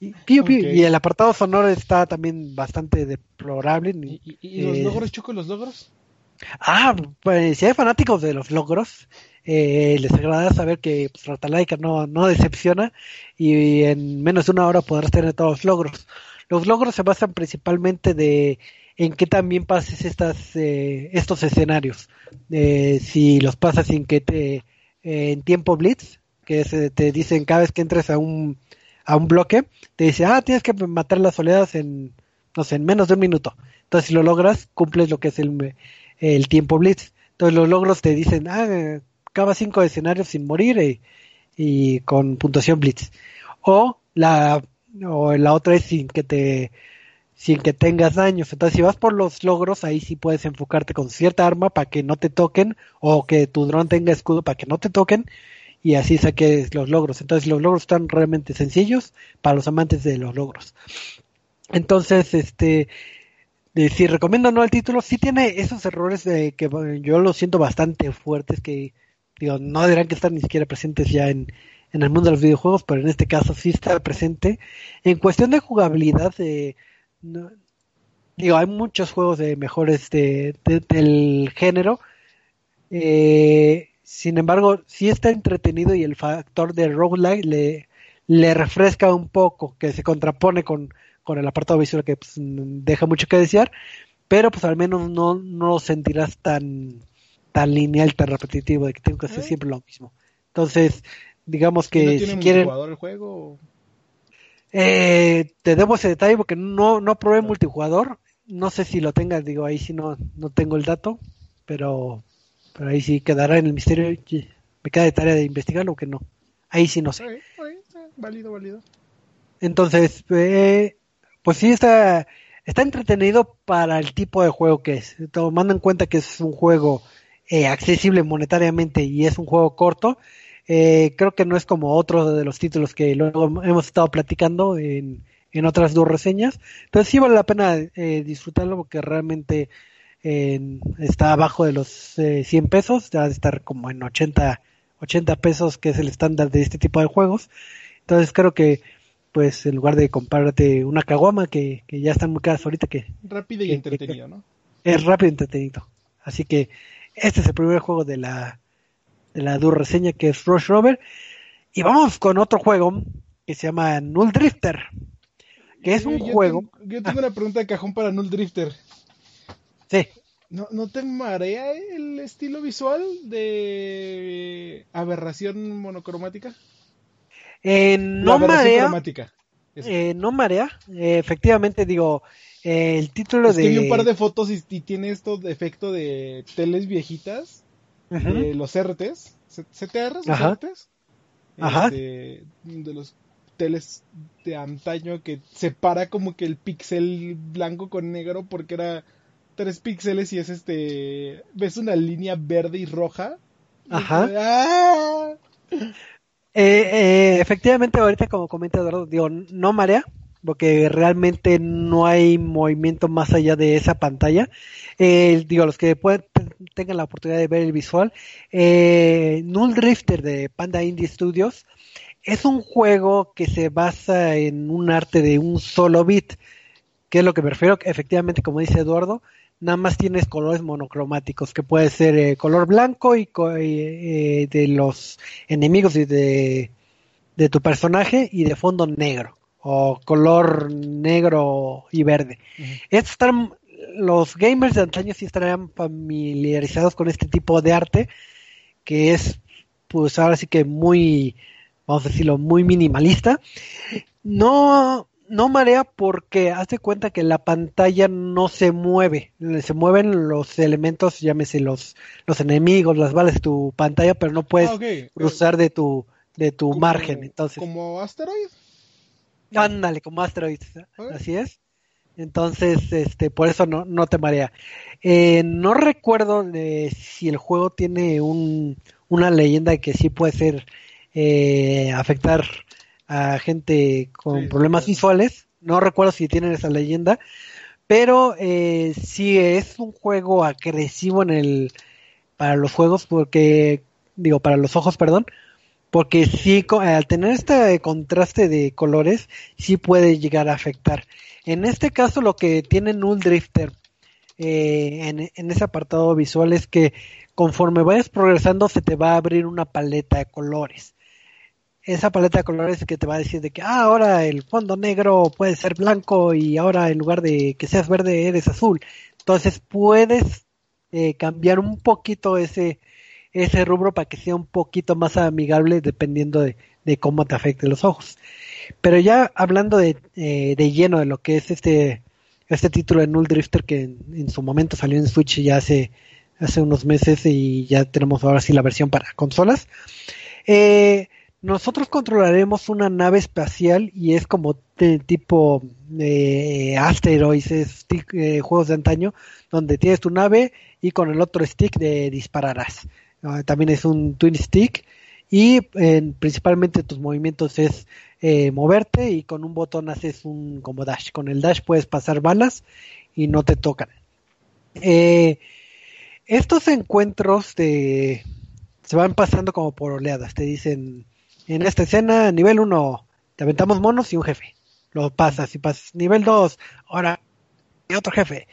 Speaker 1: y, piu, y el apartado sonoro está también bastante deplorable.
Speaker 2: ¿Y, y- y los
Speaker 1: Eh,
Speaker 2: logros, Choco, los logros?
Speaker 1: Ah, pues si hay fanáticos de los logros, eh, les agrada saber que pues, Ratalaika no, no decepciona y en menos de una hora podrás tener todos los logros. Los logros se basan principalmente de en qué también pases estas, eh, estos escenarios. Eh, si los pasas sin que te eh, en tiempo blitz, que es, eh, te dicen cada vez que entres a un a un bloque, te dice, ah, tienes que matar las oleadas en, no sé, en menos de un minuto. Entonces, si lo logras, cumples lo que es el, el tiempo blitz. Entonces, los logros te dicen, ah, acaba cinco escenarios sin morir y, y con puntuación blitz. O la, o la otra es sin que te, sin que tengas daños. Entonces, si vas por los logros, ahí sí puedes enfocarte con cierta arma para que no te toquen, o que tu dron tenga escudo para que no te toquen, y así saques los logros. Entonces, los logros están realmente sencillos para los amantes de los logros. Entonces, este, si recomiendo o no el título, sí tiene esos errores de que bueno, yo los siento bastante fuertes que digo, no deberán que estar ni siquiera presentes ya en, en el mundo de los videojuegos, pero en este caso sí está presente. En cuestión de jugabilidad, eh, no- digo, hay muchos juegos de mejores de, de- del género. Eh, sin embargo, sí está entretenido y el factor de roguelike le, le refresca un poco, que se contrapone con, con el apartado visual que pues, deja mucho que desear, pero pues al menos no, no lo sentirás tan, tan lineal, tan repetitivo, de que tengo que hacer
Speaker 2: ¿Eh?
Speaker 1: siempre lo mismo. Entonces, digamos
Speaker 2: ¿Y
Speaker 1: que
Speaker 2: ¿No
Speaker 1: si
Speaker 2: tiene
Speaker 1: quieren,
Speaker 2: multijugador el juego?
Speaker 1: Eh, te debo ese detalle porque no, no probé multijugador, no sé si lo tengas, digo, ahí sí no, no tengo el dato, pero, pero ahí sí quedará en el misterio, me queda de tarea de investigarlo o que no, ahí sí no sé.
Speaker 2: Válido, válido.
Speaker 1: Entonces, eh, pues sí está, está entretenido para el tipo de juego que es. Tomando en cuenta que es un juego eh, accesible monetariamente y es un juego corto, eh, creo que no es como otro de los títulos que luego hemos estado platicando en, en otras dos reseñas. Entonces sí vale la pena eh, disfrutarlo porque realmente eh, está abajo de los eh, 100 pesos, ya de estar como en 80, 80 pesos, que es el estándar de este tipo de juegos. Entonces creo que pues en lugar de comprarte una caguama que, que ya están muy caras ahorita que
Speaker 2: Rápido y
Speaker 1: que-
Speaker 2: entretenido, ¿no?
Speaker 1: es rápido y entretenido. Así que este es el primer juego de la de la dura reseña que es Rush Rover. Y vamos con otro juego que se llama Null Drifter, que es un
Speaker 2: Yo- yo
Speaker 1: juego,
Speaker 2: tengo- yo tengo una pregunta de cajón para Null Drifter.
Speaker 1: sí,
Speaker 2: ¿No, ¿No te marea el estilo visual de aberración monocromática?
Speaker 1: eh, no marea, eh, no marea, eh, efectivamente digo eh, el título
Speaker 2: es
Speaker 1: de
Speaker 2: que vi un par de fotos y, y tiene esto de efecto de teles viejitas, De los RTs, C- CTRs, los
Speaker 1: Ajá.
Speaker 2: RTs,
Speaker 1: Ajá.
Speaker 2: este, de los teles de antaño que separa como que el pixel blanco con negro porque era tres píxeles y es este, ves una línea verde y roja.
Speaker 1: Ajá.
Speaker 2: ¡Ah!
Speaker 1: Eh, eh, efectivamente, ahorita como comenta Eduardo, digo, no marea, porque realmente no hay movimiento más allá de esa pantalla. Eh, digo, los que pueden, tengan la oportunidad de ver el visual, eh, Null Drifter de Panda Indie Studios es un juego que se basa en un arte de un solo bit, que es lo que me refiero, efectivamente, como dice Eduardo, nada más tienes colores monocromáticos, que puede ser eh, color blanco y eh, de los enemigos y de tu personaje y de fondo negro o color negro y verde. Están, los gamers de antaño sí estarían familiarizados con este tipo de arte que es pues ahora sí que muy vamos a decirlo muy minimalista no no marea porque hace cuenta que la pantalla no se mueve se mueven los elementos llámese los los enemigos las balas de tu pantalla pero no puedes
Speaker 2: Ah. Eh,
Speaker 1: cruzar de tu de tu
Speaker 2: como-
Speaker 1: margen entonces
Speaker 2: Como Asteroid.
Speaker 1: Ándale como Asteroids
Speaker 2: Ok.
Speaker 1: así es Entonces, este, por eso no, no te marea. Eh, no recuerdo de si el juego tiene un, una leyenda que sí puede ser eh, afectar a gente con
Speaker 2: Sí,
Speaker 1: problemas
Speaker 2: sí.
Speaker 1: visuales. No recuerdo si tienen esa leyenda, pero eh, sí es un juego agresivo en el para los juegos porque digo para los ojos, perdón, porque sí al tener este contraste de colores sí puede llegar a afectar. En este caso lo que tiene Null Drifter eh, en, en ese apartado visual es que conforme vayas progresando se te va a abrir una paleta de colores. Esa paleta de colores que te va a decir de que ah, ahora el fondo negro puede ser blanco y ahora en lugar de que seas verde eres azul. Entonces puedes eh, cambiar un poquito ese, ese rubro para que sea un poquito más amigable dependiendo de, de cómo te afecte los ojos. Pero ya hablando de, eh, de lleno de lo que es este, este título de Null Drifter que en, su momento salió en Switch ya hace, hace unos meses y ya tenemos ahora sí la versión para consolas. Eh, nosotros controlaremos una nave espacial y es como de tipo eh, Asteroids, es eh, juegos de antaño, donde tienes tu nave y con el otro stick de dispararás. Ah, también es un twin stick y principalmente tus movimientos es eh, moverte y con un botón haces un como dash. Con el dash puedes pasar balas y no te tocan. Eh, estos encuentros de se van pasando como por oleadas. Te dicen en esta escena nivel 1 te aventamos monos y un jefe. Lo pasas y pasas nivel 2, ahora y otro jefe.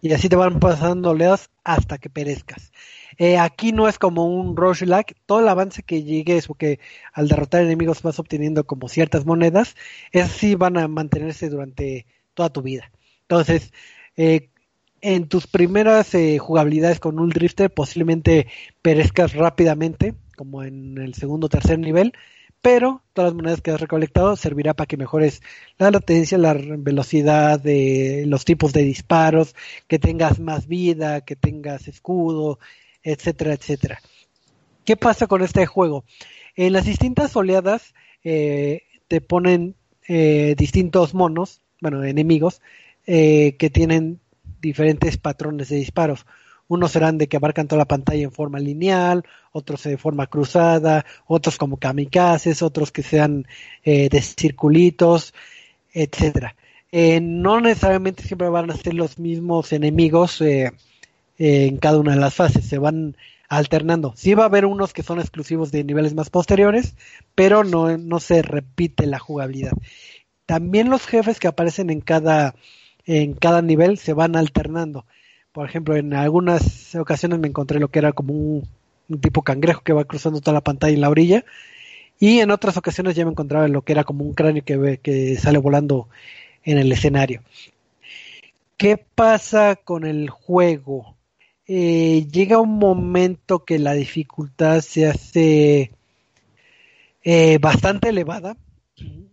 Speaker 1: Y así te van pasando oleadas hasta que perezcas. Eh, aquí no es como un roguelike, todo el avance que llegues o que al derrotar enemigos vas obteniendo como ciertas monedas, esas sí van a mantenerse durante toda tu vida. Entonces, eh, en tus primeras eh, jugabilidades con un drifter posiblemente perezcas rápidamente, como en el segundo o tercer nivel, pero todas las monedas que has recolectado servirá para que mejores la latencia, la velocidad de los tipos de disparos, que tengas más vida, que tengas escudo, etcétera, etcétera. ¿Qué pasa con este juego? En las distintas oleadas eh, te ponen eh, distintos monos, bueno, enemigos, eh, que tienen diferentes patrones de disparos. Unos serán de que abarcan toda la pantalla en forma lineal, otros de forma cruzada, otros como kamikazes, otros que sean eh, de circulitos, etcétera. Eh, no necesariamente siempre van a ser los mismos enemigos en cada una de las fases, se van alternando. Sí va a haber unos que son exclusivos de niveles más posteriores, pero no, no se repite la jugabilidad. También los jefes que aparecen en cada, en cada nivel se van alternando. Por ejemplo, en algunas ocasiones me encontré lo que era como un, tipo cangrejo que va cruzando toda la pantalla en la orilla. Y en otras ocasiones ya me encontraba lo que era como un cráneo que, que sale volando en el escenario. ¿Qué pasa con el juego? Eh, llega un momento que la dificultad se hace eh, bastante elevada,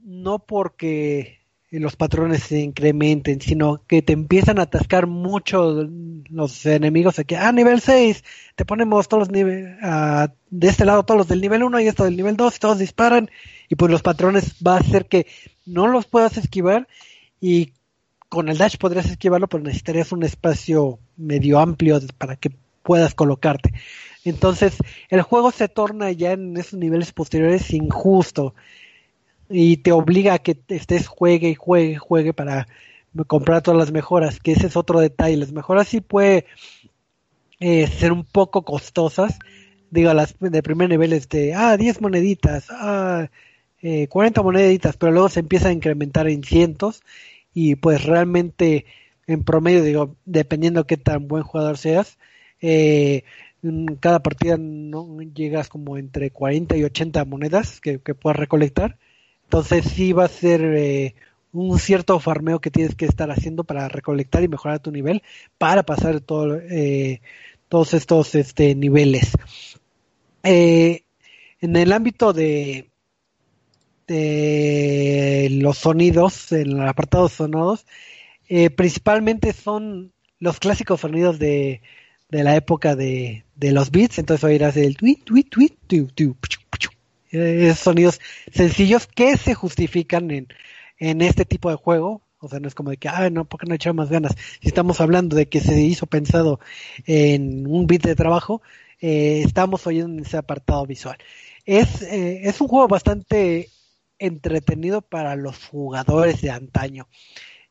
Speaker 1: no porque los patrones se incrementen, sino que te empiezan a atascar mucho los enemigos que, ah, nivel 6, te ponemos todos los niveles, de este lado todos los del nivel 1 y esto del nivel 2, y todos disparan, y pues los patrones va a hacer que no los puedas esquivar, y con el dash podrías esquivarlo, pero necesitarías un espacio medio amplio para que puedas colocarte. Entonces, el juego se torna ya en esos niveles posteriores injusto y te obliga a que estés juegue y juegue y juegue para comprar todas las mejoras, que ese es otro detalle. Las mejoras sí puede eh, ser un poco costosas. Digo, las de primer nivel es de, ah, 10 moneditas, ah, eh, 40 moneditas, pero luego se empieza a incrementar en cientos y pues realmente en promedio, digo, dependiendo qué tan buen jugador seas, eh, cada partida no llegas como entre 40 y 80 monedas que, que puedas recolectar. Entonces sí va a ser eh, un cierto farmeo que tienes que estar haciendo para recolectar y mejorar tu nivel para pasar todo, eh, todos estos este, niveles. Eh, en el ámbito de, de los sonidos, en el apartado sonoros, eh, principalmente son los clásicos sonidos de, de la época de, de los beats, entonces oirás el tweet, tweet, tweet, tu, tu. Eh, sonidos sencillos que se justifican en, en este tipo de juego, O sea, no es como de que, ah, no, ¿por qué no echar más ganas? Si estamos hablando de que se hizo pensado en un bit de trabajo, eh, estamos oyendo en ese apartado visual. Es, eh, es un juego bastante entretenido para los jugadores de antaño.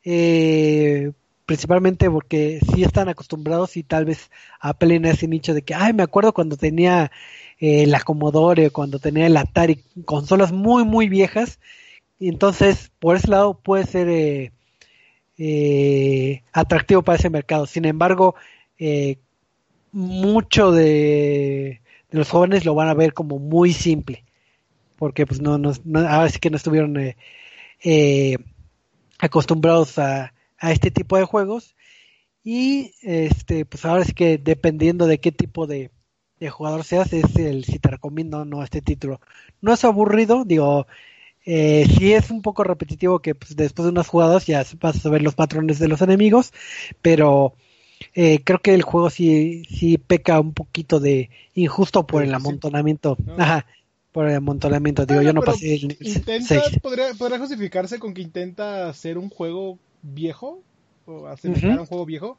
Speaker 1: Eh, principalmente porque sí están acostumbrados y tal vez apelen a ese nicho de que, ay, me acuerdo cuando tenía eh, el Commodore, cuando tenía el Atari, consolas muy, muy viejas. Y entonces, por ese lado puede ser eh, eh, atractivo para ese mercado. Sin embargo, mucho de los jóvenes lo van a ver como muy simple. Porque pues no, no, no ahora sí que no estuvieron eh, eh, acostumbrados a, a este tipo de juegos. Y este pues ahora sí que dependiendo de qué tipo de, de jugador seas es el si te recomiendo o no este título. No es aburrido digo eh, sí es un poco repetitivo que pues, después de unas jugadas ya vas a ver los patrones de los enemigos pero eh, creo que el juego sí sí peca un poquito de injusto por el amontonamiento. Ajá por el amontonamiento digo
Speaker 2: Bueno,
Speaker 1: yo no pasé el
Speaker 2: Intenta,
Speaker 1: 6
Speaker 2: podría, podría justificarse con que intenta hacer un juego viejo o
Speaker 1: Ujú.
Speaker 2: a un juego viejo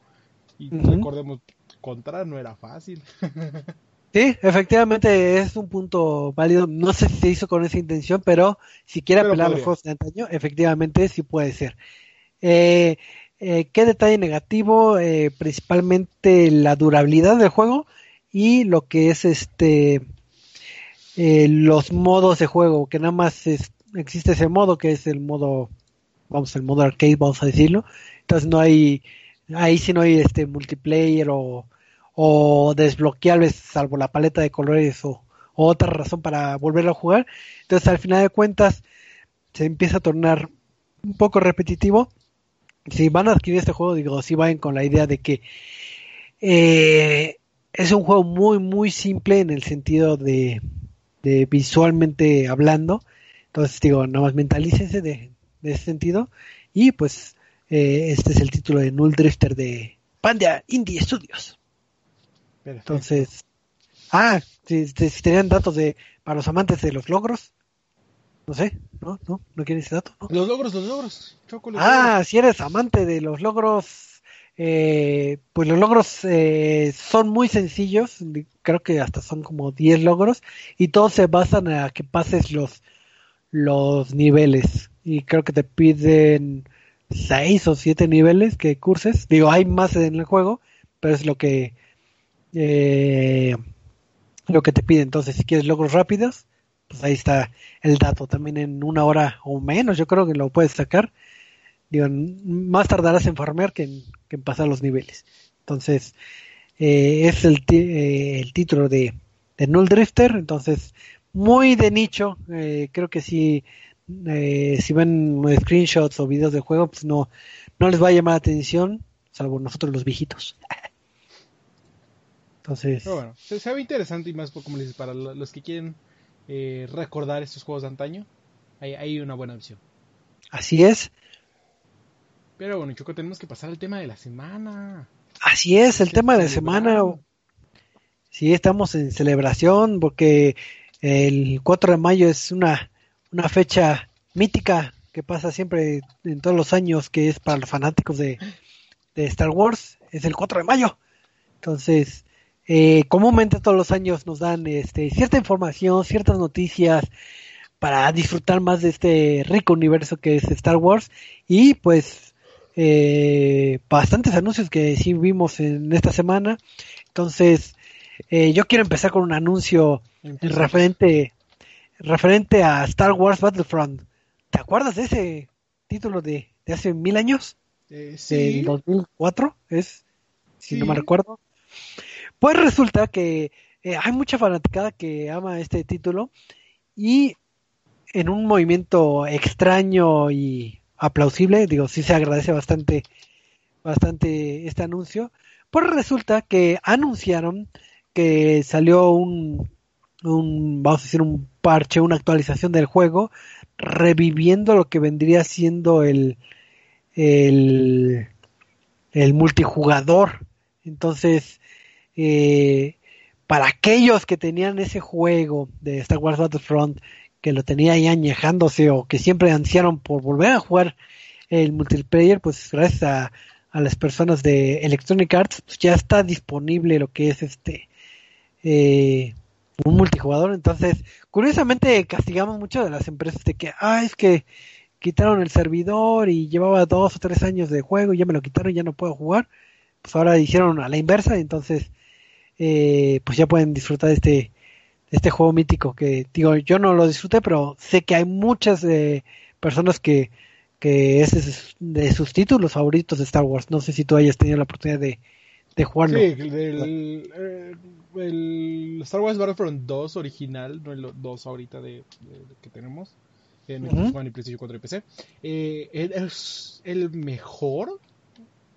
Speaker 2: y recordemos contra no era fácil
Speaker 1: Sí, efectivamente es un punto válido. No sé si se hizo con esa intención, pero si quiere
Speaker 2: Pero
Speaker 1: apelar a los
Speaker 2: podría.
Speaker 1: juegos de antaño, efectivamente sí puede ser. Eh, eh, ¿Qué detalle negativo? Eh, principalmente la durabilidad del juego y lo que es este eh, los modos de juego, que nada más existe ese modo que es el modo, vamos, el modo arcade, vamos a decirlo. Entonces no hay, ahí sí no hay este multiplayer o, o desbloqueables salvo la paleta de colores o, otra razón para volverlo a jugar. Entonces al final de cuentas se empieza a tornar un poco repetitivo. Si van a adquirir este juego, digo, si vayan con la idea de que eh, es un juego muy, muy simple en el sentido de, de visualmente hablando. Entonces digo, nada más mentalícense de, de ese sentido. Y pues eh, este es el título de Null Drifter de Panda Indie Studios.
Speaker 2: Perfecto.
Speaker 1: Entonces, ah, si, si- tenían datos de para los amantes de los logros, no sé, no, no, no quieren ese dato, ¿no?
Speaker 2: los logros los logros Choco, los
Speaker 1: Ah, si eres amante de los logros, eh, pues los logros eh, son muy sencillos, creo que hasta son como 10 logros y todos se basan a que pases los los niveles y creo que te piden 6 o 7 niveles que curses. Digo, hay más en el juego, pero es lo que eh, lo que te pide. Entonces, si quieres logros rápidos, pues ahí está el dato. También en una hora o menos, yo creo que lo puedes sacar. Digo, más tardarás en farmear que en, que en pasar los niveles. Entonces, eh, es el, eh, el título de, de Null Drifter. Entonces, muy de nicho. eh, creo que si, si ven screenshots o videos del juego, pues no, no les va a llamar la atención, salvo nosotros los viejitos. Entonces,
Speaker 2: Pero bueno, se, se ve interesante y más como le dices, para lo- los que quieren eh, recordar estos juegos de antaño, hay, hay una buena opción.
Speaker 1: así es.
Speaker 2: Pero bueno, Choco, tenemos que pasar al tema de la semana.
Speaker 1: Así es, el tema de la semana. Sí, estamos en celebración porque el 4 de mayo es una, una fecha mítica que pasa siempre en todos los años, que es para los fanáticos de, de Star Wars, es el 4 de mayo. Entonces, eh, comúnmente todos los años nos dan este, cierta información, ciertas noticias para disfrutar más de este rico universo que es Star Wars y pues eh, bastantes anuncios que sí vimos en esta semana. Entonces, eh, yo quiero empezar con un anuncio referente referente a Star Wars Battlefront. ¿Te acuerdas de ese título de, de hace mil años?
Speaker 2: Eh,
Speaker 1: Del
Speaker 2: sí,
Speaker 1: 2004, es, si no me recuerdo. Pues resulta que eh, hay mucha fanaticada que ama este título y en un movimiento extraño y aplausible, digo, sí se agradece bastante, bastante este anuncio, pues resulta que anunciaron que salió un, un, vamos a decir, un parche, una actualización del juego, reviviendo lo que vendría siendo el, el, el multijugador. Entonces, eh, para aquellos que tenían ese juego de Star Wars Battlefront, que lo tenía ahí añejándose o que siempre ansiaron por volver a jugar el multiplayer, pues gracias a, a las personas de Electronic Arts, pues ya está disponible lo que es este eh, un multijugador. Entonces, curiosamente castigamos mucho de las empresas de que, ah, es que quitaron el servidor y llevaba dos o tres años de juego y ya me lo quitaron y ya no puedo jugar. Pues ahora hicieron a la inversa, entonces, eh, pues ya pueden disfrutar de este, este juego mítico que, digo, yo no lo disfruté, pero sé que hay muchas eh, personas que, que ese es de sus títulos favoritos de Star Wars. No sé si tú hayas tenido la oportunidad de, de jugarlo.
Speaker 2: Sí, el, eh, el Star Wars Battlefront 2 original, no el 2 ahorita de, de- que tenemos en Xbox. One y PlayStation 4 y PC, eh, es el mejor,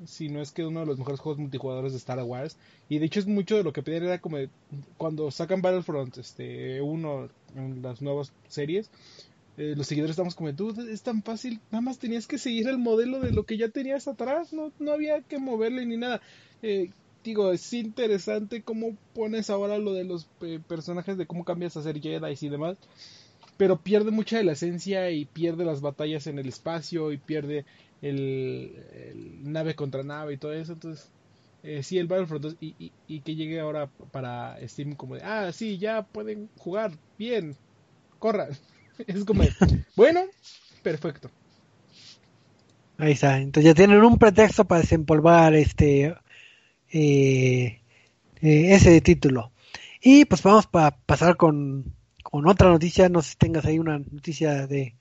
Speaker 2: si no es que uno de los mejores juegos multijugadores de Star Wars. Y de hecho es mucho de lo que pedían era como cuando sacan Battlefront este uno en las nuevas series. eh, los seguidores estamos como, dude, es tan fácil, nada más tenías que seguir el modelo de lo que ya tenías atrás, no, no había que moverle ni nada. Eh, digo, es interesante cómo pones ahora lo de los eh, personajes, de cómo cambias a ser Jedi y demás, pero pierde mucha de la esencia y pierde las batallas en el espacio y pierde el, nave contra nave y todo eso, entonces... Eh, sí, el Battlefront 2 y, que llegue ahora para Steam como de, ah, sí, ya pueden jugar, bien, corran. Es como, de, bueno, perfecto.
Speaker 1: Ahí está. Entonces ya tienen un pretexto para desempolvar este eh, eh, ese título. Y pues vamos para pasar con, con otra noticia. No sé si tengas ahí una noticia de,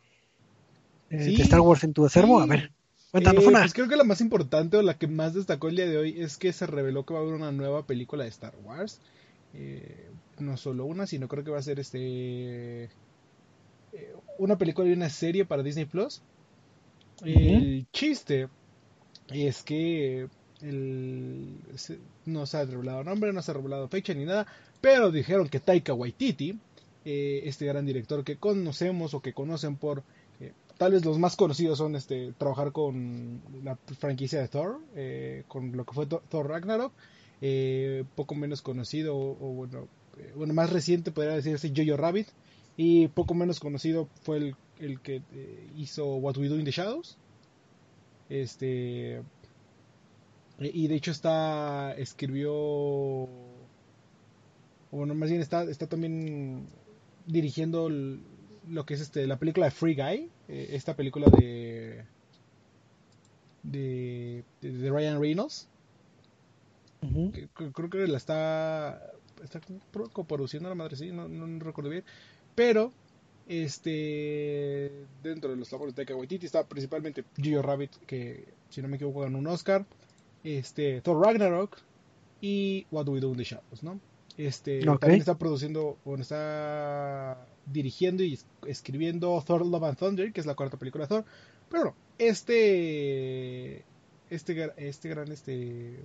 Speaker 2: Sí,
Speaker 1: de Star Wars en tu acervo.
Speaker 2: sí.
Speaker 1: A ver, cuéntanos
Speaker 2: Eh,
Speaker 1: una.
Speaker 2: Pues creo que la más importante o la que más destacó el día de hoy es que se reveló que va a haber una nueva película de Star Wars. Eh, no solo una, sino creo que va a ser este eh, una película y una serie para Disney Plus. El chiste es que el, no se ha revelado nombre, no se ha revelado fecha ni nada, pero dijeron que Taika Waititi, eh, este gran director que conocemos o que conocen por eh, tal vez los más conocidos son este trabajar con la franquicia de Thor, eh, con lo que fue Thor, Ragnarok, eh, poco menos conocido o, bueno, bueno, más reciente podría decirse Jojo Rabbit y poco menos conocido fue el, el que hizo What We Do in the Shadows. Este y de hecho está escribió bueno, más bien está está también dirigiendo lo que es este la película de Free Guy, eh, esta película de de, Ryan Reynolds. Que- que- creo que la está está pro- coproduciendo la madre sí no, no, no recuerdo bien. Pero este dentro de los labores de Waititi está principalmente Jojo Rabbit que si no me equivoco ganó un Oscar. Este Thor Ragnarok y What Do We Do in the Shadows no este también está produciendo bueno está dirigiendo y es- escribiendo Thor Love and Thunder que es la cuarta película de Thor. Pero no este este este gran este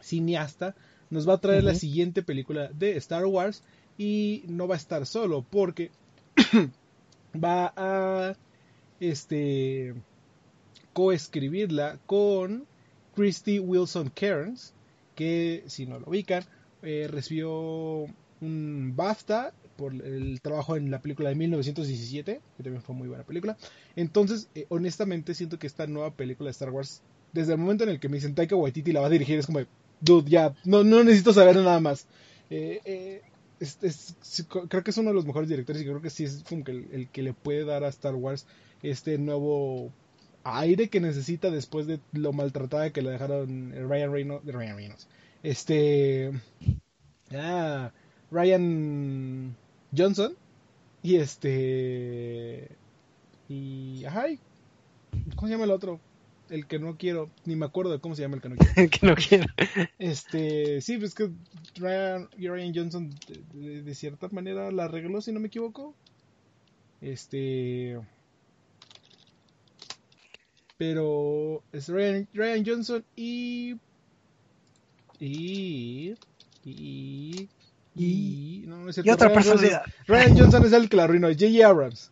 Speaker 2: cineasta nos va a traer la siguiente película de Star Wars y no va a estar solo porque va a este coescribirla con Christy Wilson Cairns que si no lo ubican eh, recibió un BAFTA por el trabajo en la película de 1917 que también fue muy buena película. Entonces eh, honestamente siento que esta nueva película de Star Wars desde el momento en el que me dicen Taika Waititi la va a dirigir es como de, dude ya no, no necesito saber nada más eh, eh, creo que es uno de los mejores directores y creo que sí es como el, que le puede dar a Star Wars este nuevo aire que necesita después de lo maltratada que le dejaron Ryan Reynolds, Ryan Reynolds este ah, Ryan Johnson y este y ajá y- ¿cómo se llama el otro? el que no quiero ni me acuerdo de cómo se llama el que no quiero
Speaker 1: que no quiero.
Speaker 2: este, sí, pues que Ryan, Ryan Johnson de, de- de cierta manera la arregló, si no me equivoco. Este. Pero es Ryan, Ryan Johnson y. Y. Y. Y. No, no es
Speaker 1: Y otra
Speaker 2: Ryan Johnson-
Speaker 1: personalidad.
Speaker 2: Ryan Johnson es el que la arruinó, J.J. Abrams.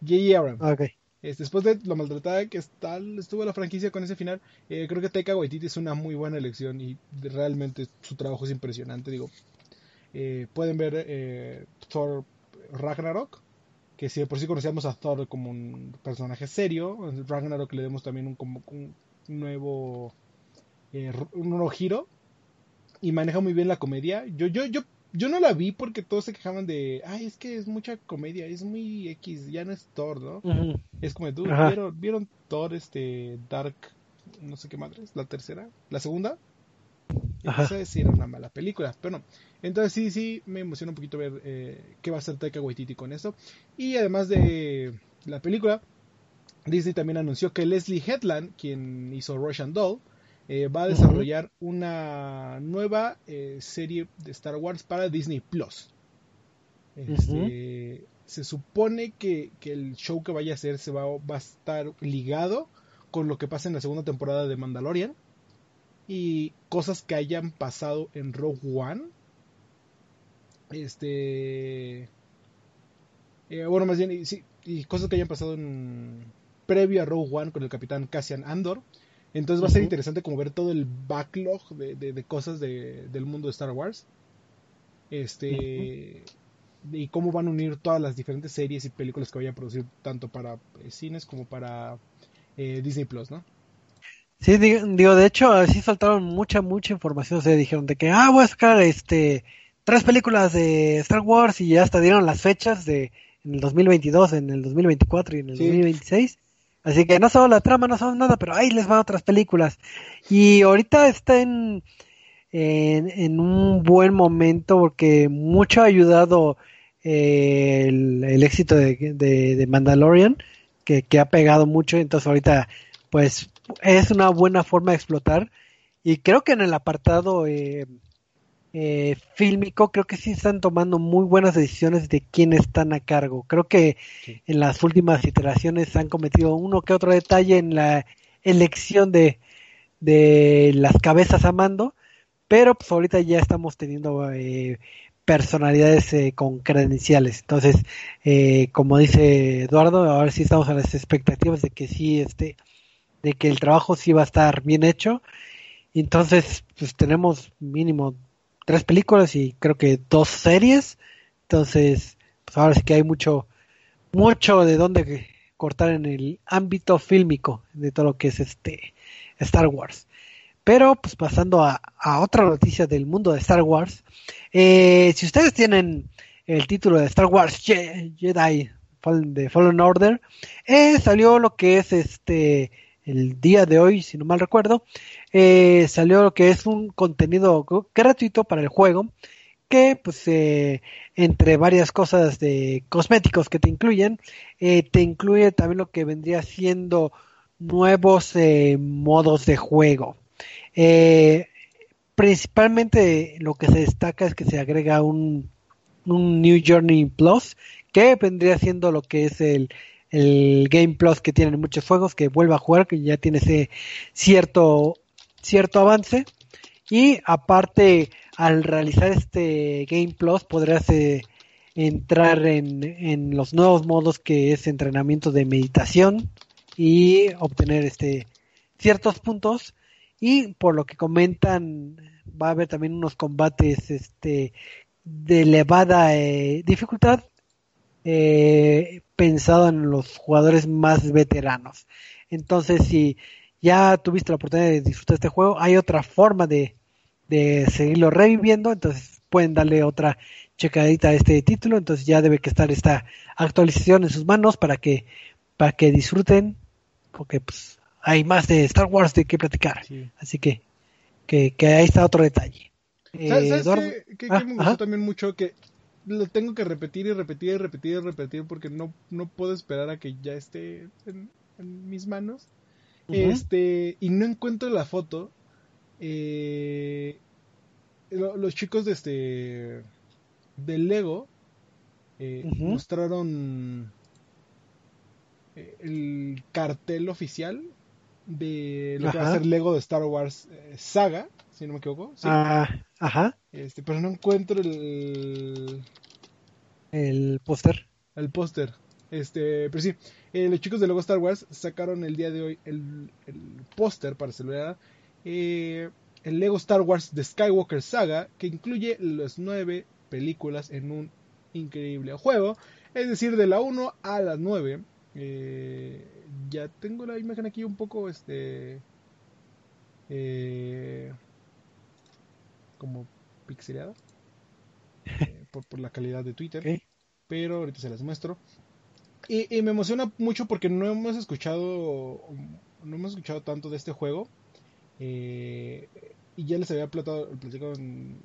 Speaker 2: J.J. Abrams.
Speaker 1: Ok.
Speaker 2: Este, después de lo maltratada que está, estuvo la franquicia con ese final, eh, creo que Taika Waititi es una muy buena elección y realmente su trabajo es impresionante. Digo, eh, pueden ver eh, Thor Ragnarok que si de por sí conocíamos a Thor como un personaje serio, en Ragnarok le demos también un, como un nuevo eh, un nuevo giro y maneja muy bien la comedia. Yo yo yo yo no la vi porque todos se quejaban de, ay, es que es mucha comedia, es muy X, ya no es Thor, ¿no? Es como, ¿tú vieron, vieron Thor este Dark no sé qué madre es, la tercera, la segunda? Esa sí era una mala película, pero no. Entonces sí, sí, me emociona un poquito ver eh, qué va a hacer Taika Waititi con eso. Y además de la película, Disney también anunció que Leslie Headland, quien hizo Russian Doll, eh, va a desarrollar una nueva eh, serie de Star Wars para Disney Plus. Este, Se supone que, que el show que vaya a hacer se va, va a estar ligado con lo que pasa en la segunda temporada de Mandalorian y cosas que hayan pasado en Rogue One. Este. eh, bueno, más bien, y, sí, y cosas que hayan pasado en. previo a Rogue One con el capitán Cassian Andor. Entonces va a ser interesante como ver todo el backlog de, de- de cosas de- del mundo de Star Wars. Este. Y cómo van a unir todas las diferentes series y películas que vayan a producir, tanto para eh, cines como para eh, Disney Plus, ¿no?
Speaker 1: Sí, di- digo, de hecho, así soltaron mucha, mucha información. O sea, dijeron de que, ah, voy a sacar este, tres películas de Star Wars y ya hasta dieron las fechas de en el 2022, en el 2024 y en el
Speaker 2: Sí.
Speaker 1: 2026. Así que no solo la trama, no sabemos nada, pero ahí les van otras películas. Y ahorita está en, en, un buen momento porque mucho ha ayudado eh, el, el éxito de, de, de Mandalorian, que, que ha pegado mucho. Entonces ahorita, pues, es una buena forma de explotar. Y creo que en el apartado eh, eh, fílmico, creo que sí están tomando muy buenas decisiones de quién están a cargo. Creo que
Speaker 2: Sí.
Speaker 1: en las últimas iteraciones han cometido uno que otro detalle en la elección de, de las cabezas a mando, pero pues ahorita ya estamos teniendo eh, personalidades eh, con credenciales. Entonces, eh, como dice Eduardo, ahora sí estamos a las expectativas de que sí este de que el trabajo sí va a estar bien hecho. Entonces, pues tenemos mínimo tres películas y creo que dos series. Entonces, pues ahora sí que hay mucho, mucho de dónde cortar en el ámbito fílmico de todo lo que es este Star Wars. Pero, pues pasando a, a otra noticia del mundo de Star Wars, eh, si ustedes tienen el título de Star Wars Je- Jedi de Fallen Order, eh, salió lo que es este el día de hoy, si no mal recuerdo, eh, salió lo que es un contenido gr- gratuito para el juego que pues eh, entre varias cosas de cosméticos que te incluyen eh, te incluye también lo que vendría siendo nuevos modos de juego. Principalmente lo que se destaca es que se agrega un, un New Journey Plus que vendría siendo lo que es el, el Game Plus que tienen muchos juegos que vuelve a jugar que ya tiene ese cierto cierto avance. Y aparte al realizar este Game Plus podrás eh, entrar en, en los nuevos modos que es entrenamiento de meditación y obtener este ciertos puntos. Y por lo que comentan va a haber también unos combates este de elevada eh, dificultad eh, pensado en los jugadores más veteranos entonces si ya tuviste la oportunidad de disfrutar este juego hay otra forma de, de seguirlo reviviendo entonces pueden darle otra checadita a este título entonces ya debe que estar esta actualización en sus manos para que para que disfruten porque pues hay más de Star Wars de qué platicar
Speaker 2: Sí.
Speaker 1: así que que, que ahí está otro detalle Eh,
Speaker 2: ¿Sabes, qué- qué
Speaker 1: Ah,
Speaker 2: me gustó
Speaker 1: ajá.
Speaker 2: también mucho? Que lo tengo que repetir y repetir y repetir y repetir porque no, no puedo esperar a que ya esté en, en mis manos. Este, y no encuentro la foto. Eh, lo- los chicos de este de Lego eh, mostraron eh, el cartel oficial de lo que va a ser Lego de Star Wars eh, Saga, si no me equivoco. Sí.
Speaker 1: Ah, ajá
Speaker 2: Este, pero no encuentro el,
Speaker 1: el póster
Speaker 2: el póster. Este, pero sí, eh, los chicos de Lego Star Wars sacaron el día de hoy el, el póster para celular. eh, el Lego Star Wars de Skywalker Saga, que incluye las nueve películas en un increíble juego. Es decir, de la 1 a la 9. Eh, ya tengo la imagen aquí un poco este eh, como pixelada eh, por, por la calidad de Twitter. Pero ahorita se las muestro. Y, y me emociona mucho porque no hemos escuchado no hemos escuchado tanto de este juego. Eh, y ya les había platicado, platicado en-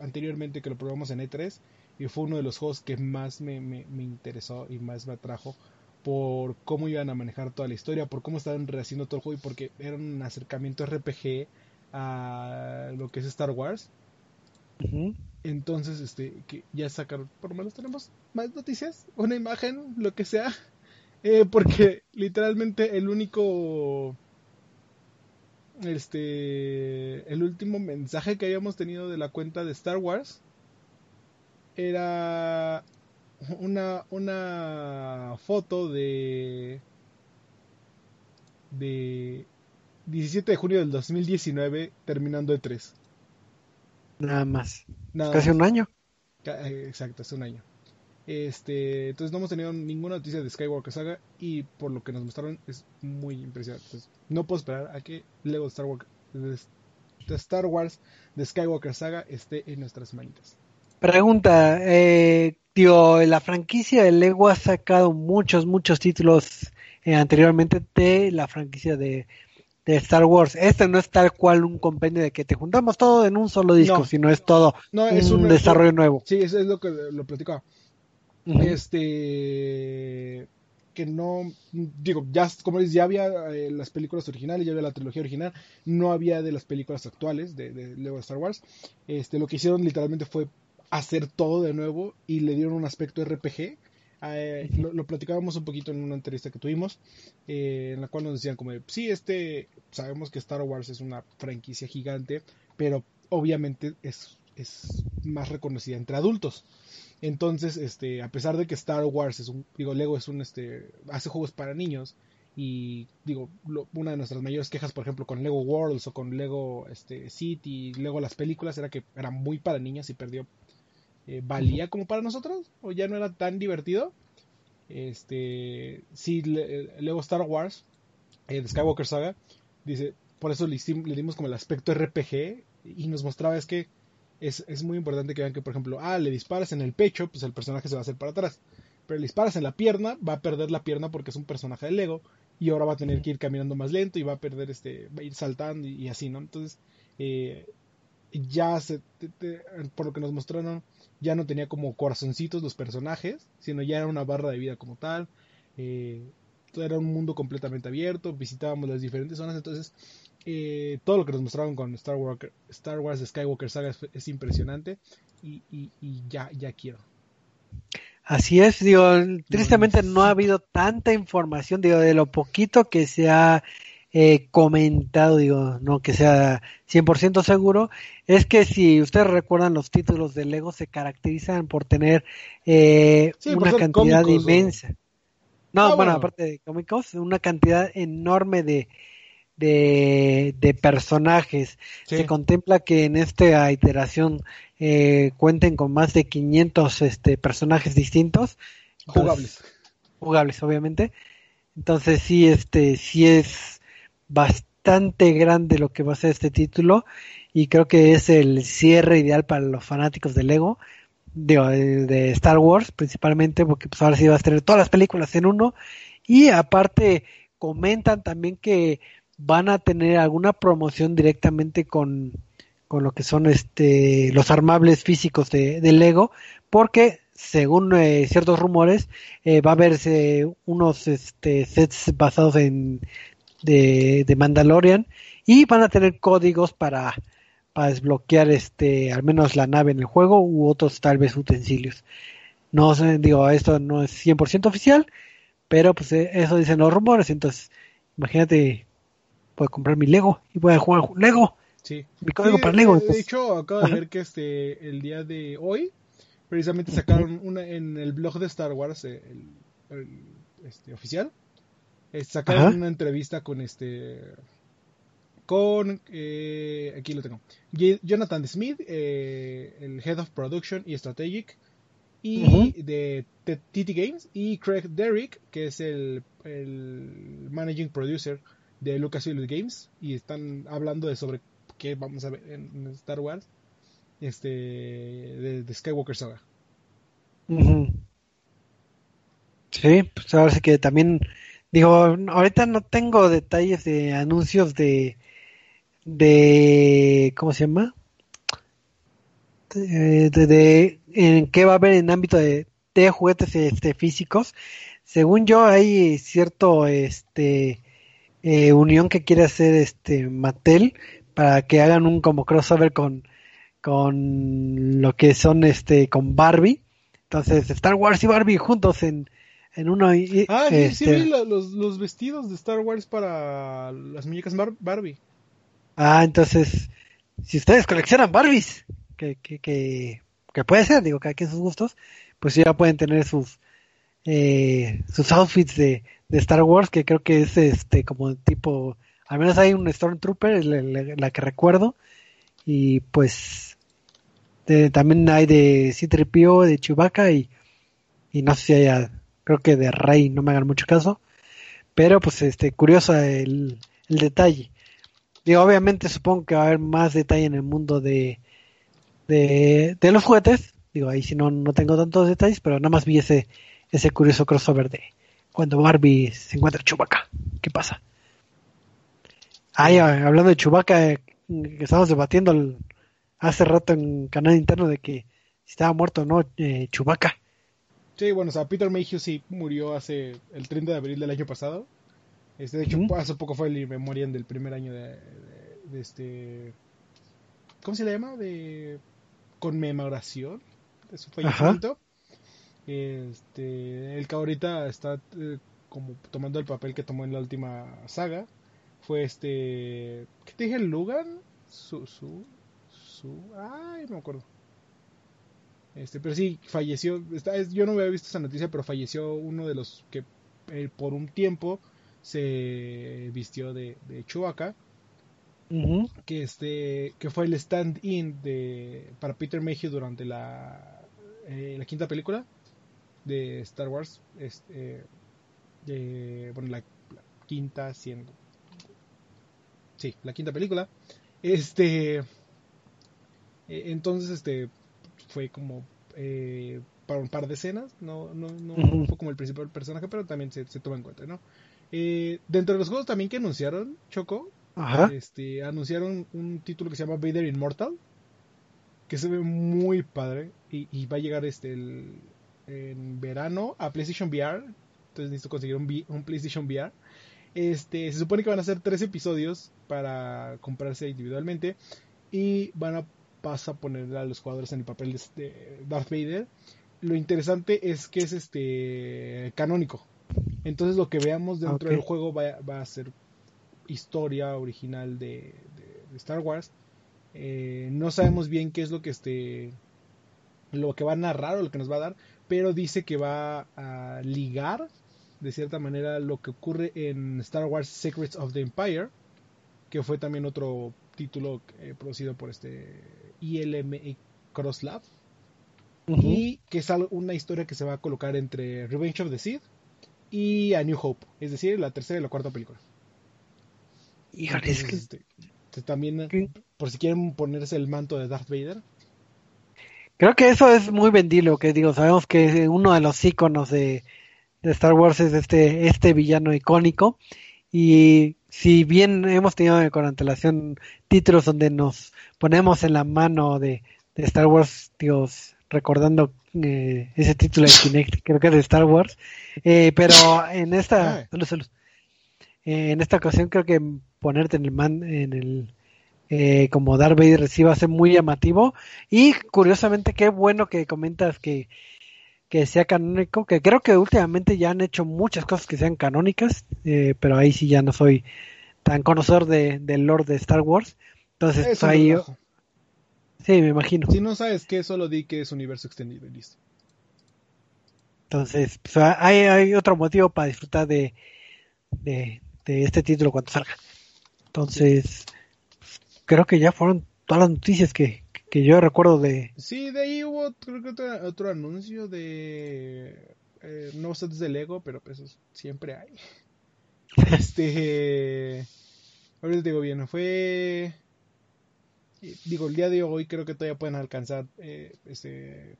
Speaker 2: anteriormente que lo probamos en E3 y fue uno de los juegos que más me, me- me interesó y más me atrajo por cómo iban a manejar toda la historia, por cómo estaban rehaciendo todo el juego y porque era un acercamiento RPG a lo que es Star Wars. Entonces, este, que ya sacaron, por lo menos tenemos más noticias, una imagen, lo que sea. Eh, porque literalmente el único, este, el último mensaje que habíamos tenido de la cuenta de Star Wars era una, una foto de, de 17 de junio del 2019 terminando E3.
Speaker 1: Nada más.
Speaker 2: Nada
Speaker 1: Casi
Speaker 2: más.
Speaker 1: un año.
Speaker 2: Eh, Exacto, hace un año. Este, entonces no hemos tenido ninguna noticia de Skywalker Saga y por lo que nos mostraron es muy impresionante. Entonces, no puedo esperar a que Lego Star Wars de, de Star Wars de Skywalker Saga esté en nuestras manitas.
Speaker 1: Pregunta, eh, tío, la franquicia de Lego ha sacado muchos, muchos títulos eh, anteriormente de la franquicia de, de Star Wars. Este no es tal cual un compendio de que te juntamos todo en un solo disco,
Speaker 2: No.
Speaker 1: sino es todo
Speaker 2: No, es
Speaker 1: un
Speaker 2: un
Speaker 1: desarrollo nuevo.
Speaker 2: Sí, eso es lo que lo platicaba. Este que no digo, ya como dices, ya había eh, las películas originales, ya había la trilogía original, no había de las películas actuales de, de Lego Star Wars. Este, lo que hicieron literalmente fue hacer todo de nuevo y le dieron un aspecto RPG. Eh, lo, platicábamos un poquito en una entrevista que tuvimos, eh, en la cual nos decían como, sí, este, sabemos que Star Wars es una franquicia gigante, pero obviamente es, es más reconocida entre adultos. Entonces, este, a pesar de que Star Wars es un, digo, Lego es un, este, hace juegos para niños y digo, lo- una de nuestras mayores quejas, por ejemplo, con Lego Worlds o con Lego, este, City, Lego las películas era que era muy para niños y perdió, eh, valía como para nosotros o ya no era tan divertido. Este, sí, Le- Lego Star Wars, eh, de Skywalker Saga, dice, por eso le dimos como el aspecto RPG y nos mostraba es que es, es muy importante que vean que, por ejemplo, ah, le disparas en el pecho, pues el personaje se va a hacer para atrás. Pero le disparas en la pierna, va a perder la pierna porque es un personaje de Lego. Y ahora va a tener que ir caminando más lento y va a perder este, va a ir saltando y, y así, ¿no? Entonces, eh, ya se, te- te- por lo que nos mostraron, ya no tenía como corazoncitos los personajes, sino ya era una barra de vida como tal. Eh, era un mundo completamente abierto, visitábamos las diferentes zonas, entonces eh, todo lo que nos mostraron con Star Wars, Star Wars Skywalker Saga es, es impresionante y, y- y ya, ya quiero.
Speaker 1: Así es, digo, tristemente no ha habido tanta información, digo, de lo poquito que se ha eh, comentado, digo, no que sea 100% seguro, es que si ustedes recuerdan los títulos de Lego se caracterizan por tener eh,
Speaker 2: Sí,
Speaker 1: una cantidad
Speaker 2: cómicos,
Speaker 1: inmensa. No,
Speaker 2: Ah,
Speaker 1: bueno,
Speaker 2: bueno.
Speaker 1: aparte de cómicos, una cantidad enorme de, de, de personajes. Se contempla que en esta iteración eh, cuenten con más de 500 este, personajes distintos. Entonces,
Speaker 2: Jugables.
Speaker 1: jugables, obviamente. Entonces sí, este, sí es bastante grande lo que va a ser este título y creo que es el cierre ideal para los fanáticos de Lego, de, Star Wars principalmente, porque pues ahora sí vas a tener todas las películas en uno. Y aparte comentan también que van a tener alguna promoción directamente con, con lo que son este los armables físicos de, Lego, porque según eh, ciertos rumores eh, va a haberse unos este, sets basados en de, de Mandalorian y van a tener códigos para, para desbloquear este al menos la nave en el juego u otros tal vez utensilios. No sé, digo, esto no es 100% oficial, pero pues eh, eso dicen los rumores, entonces imagínate voy a comprar mi Lego y voy a jugar Lego,
Speaker 2: Sí.
Speaker 1: mi código
Speaker 2: Sí,
Speaker 1: para Lego.
Speaker 2: de- hecho, acabo de ver que este el día de hoy precisamente sacaron una en el blog de Star Wars el, el, este oficial eh, sacaron
Speaker 1: Ajá.
Speaker 2: una entrevista con este con eh, aquí lo tengo Jonathan Smith eh, el head of production y strategic y
Speaker 1: Ujú.
Speaker 2: de T- TT Games y Craig Derrick, que es el, el managing producer de Lucasfilm Games y están hablando de sobre qué vamos a ver en Star Wars este de, de Skywalker Saga.
Speaker 1: Sí, pues ahora sí que también, digo, ahorita no tengo detalles de anuncios de, de, ¿cómo se llama? De, en qué va a haber en ámbito de, de juguetes este, físicos. Según yo, hay cierto, este, eh, unión que quiere hacer este Mattel para que hagan un como crossover con, con lo que son, este, con Barbie. Entonces, Star Wars y Barbie juntos en, en uno.
Speaker 2: Ah, sí, sí
Speaker 1: este,
Speaker 2: vi lo- los, los vestidos de Star Wars para las muñecas Bar- Barbie.
Speaker 1: Ah, entonces, si ustedes coleccionan Barbies, que, que, que, que puede ser, digo, cada quien sus gustos, pues ya pueden tener sus eh, sus outfits de, de Star Wars, que creo que es este como tipo, al menos hay un Stormtrooper, la, la- la que recuerdo, y pues de- también hay de C-3PO, de Chewbacca, y, y no sé si haya, creo que de Rey, no me hagan mucho caso, pero pues este curioso el, el detalle. Digo, obviamente supongo que va a haber más detalle en el mundo de, de, de los juguetes. Digo, ahí si no, no tengo tantos detalles, pero nada más vi ese, ese curioso crossover de cuando Barbie se encuentra Chewbacca. ¿Qué pasa? Ay, hablando de Chewbacca, eh, que estábamos debatiendo el- hace rato en canal interno de que si estaba muerto o no eh, Chewbacca.
Speaker 2: Sí, bueno, o sea, Peter Mayhew sí murió hace el 30 de abril del año pasado. Este, de hecho, hace poco fue el memorial del primer año de, de- de este... ¿Cómo se le llama? De conmemoración de su fallecimiento. Este, el que ahorita está eh, como tomando el papel que tomó en la última saga fue este... ¿Qué te dije? ¿Lugan? Su... su, su ay, no me acuerdo. Este, pero sí, falleció. Está, es- yo no había visto esa noticia, pero falleció uno de los que eh, por un tiempo se vistió de, de Chewbacca, que este, que fue el stand-in de para Peter Mayhew durante la eh, la quinta película de Star Wars, este, de- bueno, la, la quinta siendo, sí, la quinta película, este, eh, entonces este fue como eh, para un par de escenas, no, no, no
Speaker 1: Ujú.
Speaker 2: fue como el principal personaje, pero también se, se toma en cuenta, ¿no? Eh, dentro de los juegos también que anunciaron, Choco,
Speaker 1: Ajá.
Speaker 2: este, anunciaron un título que se llama Vader Immortal, que se ve muy padre y, y va a llegar este el- en verano a PlayStation VR, entonces necesito conseguir un, V- un PlayStation VR. Este, se supone que van a ser tres episodios para comprarse individualmente y van a vas a poner a los jugadores en el papel de este Darth Vader. Lo interesante es que es este canónico. Entonces lo que veamos dentro
Speaker 1: Ok.
Speaker 2: del juego va, va a ser historia original de, de- de Star Wars. Eh, no sabemos bien qué es lo que este lo que va a narrar o lo que nos va a dar, pero dice que va a ligar de cierta manera lo que ocurre en Star Wars Secrets of the Empire, que fue también otro título eh, producido por este ILM Cross Lab
Speaker 1: Ujú.
Speaker 2: y que es una historia que se va a colocar entre Revenge of the Sith y A New Hope, es decir, la tercera y la cuarta película.
Speaker 1: Híjole, es
Speaker 2: Entonces,
Speaker 1: que
Speaker 2: este, este, también,
Speaker 1: ¿Qué?
Speaker 2: por si quieren ponerse el manto de Darth Vader,
Speaker 1: Creo que eso es muy vendible, que digo, sabemos que uno de los iconos de, de Star Wars es este, este villano icónico. Y si bien hemos tenido con antelación títulos donde nos ponemos en la mano de, de Star Wars, dios, recordando eh, ese título de Kinect, creo que es de Star Wars, eh, pero en esta, salud, salud. Eh, en esta ocasión creo que ponerte en el man, en el eh, como Darth Vader sí va a ser muy llamativo y curiosamente qué bueno que comentas que que sea canónico, que creo que últimamente ya han hecho muchas cosas que sean canónicas, eh, pero ahí sí ya no soy tan conocedor de, del lore de Star Wars. Entonces,
Speaker 2: es
Speaker 1: pues,
Speaker 2: un
Speaker 1: ahí,
Speaker 2: relajo.
Speaker 1: sí, me imagino.
Speaker 2: Si no sabes qué, solo di que es universo extendido y listo.
Speaker 1: Entonces, pues, hay, hay otro motivo para disfrutar de, de, de este título cuando salga. Entonces, creo que ya fueron todas las noticias que, que yo recuerdo de...
Speaker 2: Sí, de ahí hubo creo que otro, otro anuncio de eh, nuevos sets de Lego, pero pues eso siempre hay. Este... Ahorita te digo bien, fue... Digo, el día de hoy creo que todavía pueden alcanzar eh, este,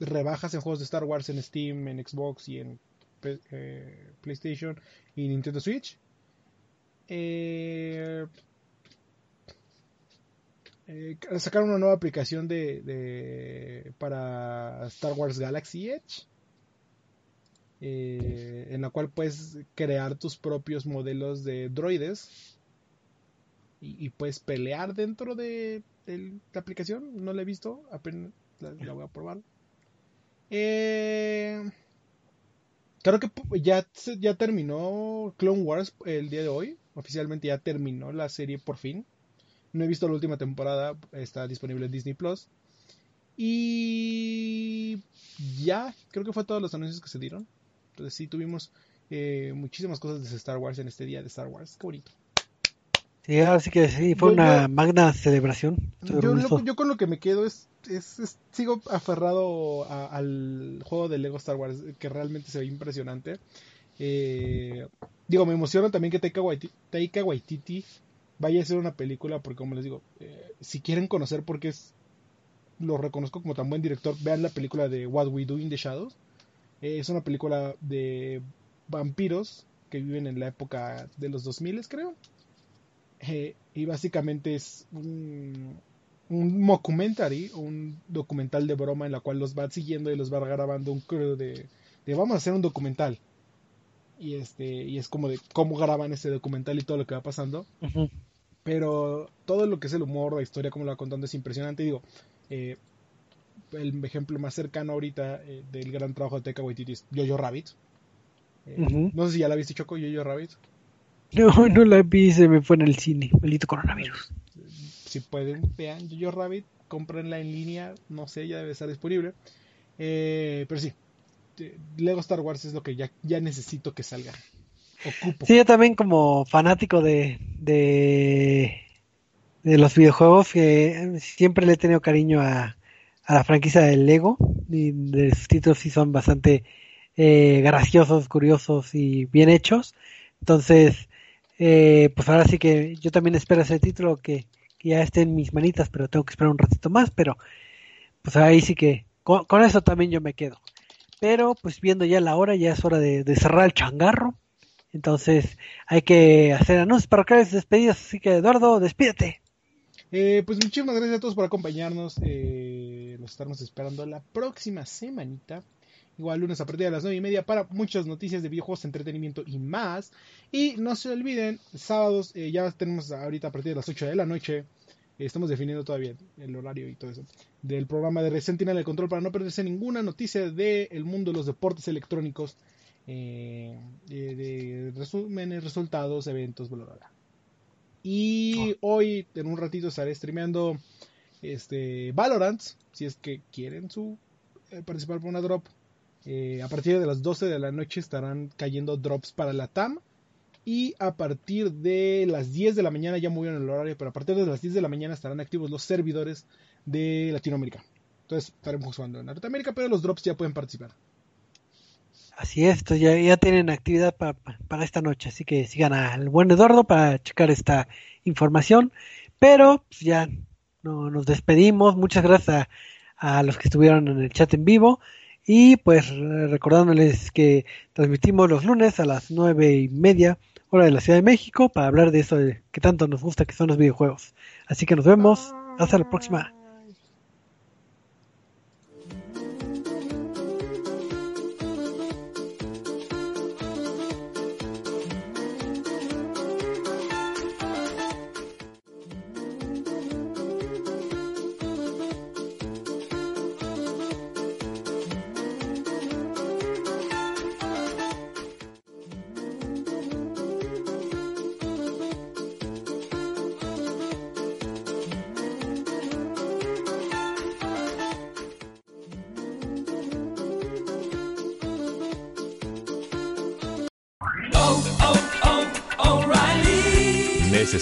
Speaker 2: rebajas en juegos de Star Wars en Steam, en Xbox y en eh, PlayStation y Nintendo Switch. Eh, eh, sacaron una nueva aplicación de, para Star Wars Galaxy Edge. Eh, en la cual puedes crear tus propios modelos de droides y, puedes pelear dentro de, la aplicación. No la he visto, apenas la, la voy a probar. Eh, creo que ya, ya terminó Clone Wars el día de hoy. Oficialmente ya terminó la serie por fin. No he visto la última temporada, está disponible en Disney Plus. Y ya, creo que fue todos los anuncios que se dieron. Entonces sí, tuvimos eh, muchísimas cosas de Star Wars en este día de Star Wars. Qué bonito.
Speaker 1: Sí, así que sí, fue yo, una yo, magna celebración.
Speaker 2: Yo, lo, yo, con lo que me quedo es, es, es sigo aferrado a, al juego de Lego Star Wars, que realmente se ve impresionante. Eh, digo, me emociona también que Taika Waititi, Taika Waititi vaya a ser una película, porque como les digo, eh, si quieren conocer por qué es, lo reconozco como tan buen director, vean la película de What We Do in the Shadows. Eh, es una película de vampiros que viven en la época de los 2000, creo. Eh, y básicamente es un, un mockumentary, un documental de broma en la cual los va siguiendo y los va grabando un crew de, vamos a hacer un documental y este y es como de cómo graban ese documental y todo lo que va pasando. Pero todo lo que es el humor la historia como lo va contando es impresionante. Digo eh, el ejemplo más cercano ahorita eh, del gran trabajo de Taika Waititi es Jojo Rabbit. Eh, uh -huh. no sé si ya la viste Choco Jojo Rabbit.
Speaker 1: No no la vi se me fue en el cine maldito coronavirus.
Speaker 2: Si pueden vean Jojo Rabbit comprenla en línea no sé ya debe estar disponible. Pero sí Lego Star Wars es lo que ya, ya necesito que salga. Ocupo.
Speaker 1: Sí, yo también como fanático de, de, los videojuegos, que siempre le he tenido cariño a, a la franquicia del Lego. Y de sus títulos sí son bastante eh, graciosos, curiosos y bien hechos. Entonces, eh, pues ahora sí que yo también espero ese título que, ya esté en mis manitas, pero tengo que esperar un ratito más. Pero pues ahí sí que con, eso también yo me quedo. Pero pues viendo ya la hora, ya es hora de cerrar el changarro. Entonces hay que hacer anuncios para que despedidas. Así que Eduardo, despídete.
Speaker 2: Eh, pues muchísimas gracias a todos por acompañarnos. Eh, los estamos esperando la próxima semanita. Igual lunes a partir de las 9 y media para muchas noticias de videojuegos, entretenimiento y más. Y no se olviden, sábados eh, ya tenemos ahorita a partir de las 8 de la noche estamos definiendo todavía el horario y todo eso, del programa de Sentinel de Control para no perderse ninguna noticia del mundo de los deportes electrónicos, eh, de, resúmenes, resultados, eventos, bla, bla, bla. Y oh. hoy, en un ratito, estaré streameando este, Valorant, si es que quieren su, eh, participar por una drop. Eh, a partir de las 12 de la noche estarán cayendo drops para la TAM y a partir de las 10 de la mañana ya movieron el horario, pero a partir de las 10 de la mañana estarán activos los servidores de Latinoamérica. Entonces estaremos jugando en Norteamérica, pero los drops ya pueden participar.
Speaker 1: Así es, ya, ya tienen actividad para, para esta noche, así que sigan al buen Eduardo para checar esta información. Pero pues ya no, nos despedimos, muchas gracias a, a los que estuvieron en el chat en vivo. Y pues recordándoles que transmitimos los lunes a las nueve y media hora de la Ciudad de México para hablar de eso que tanto nos gusta que son los videojuegos. Así que nos vemos. Hasta la próxima.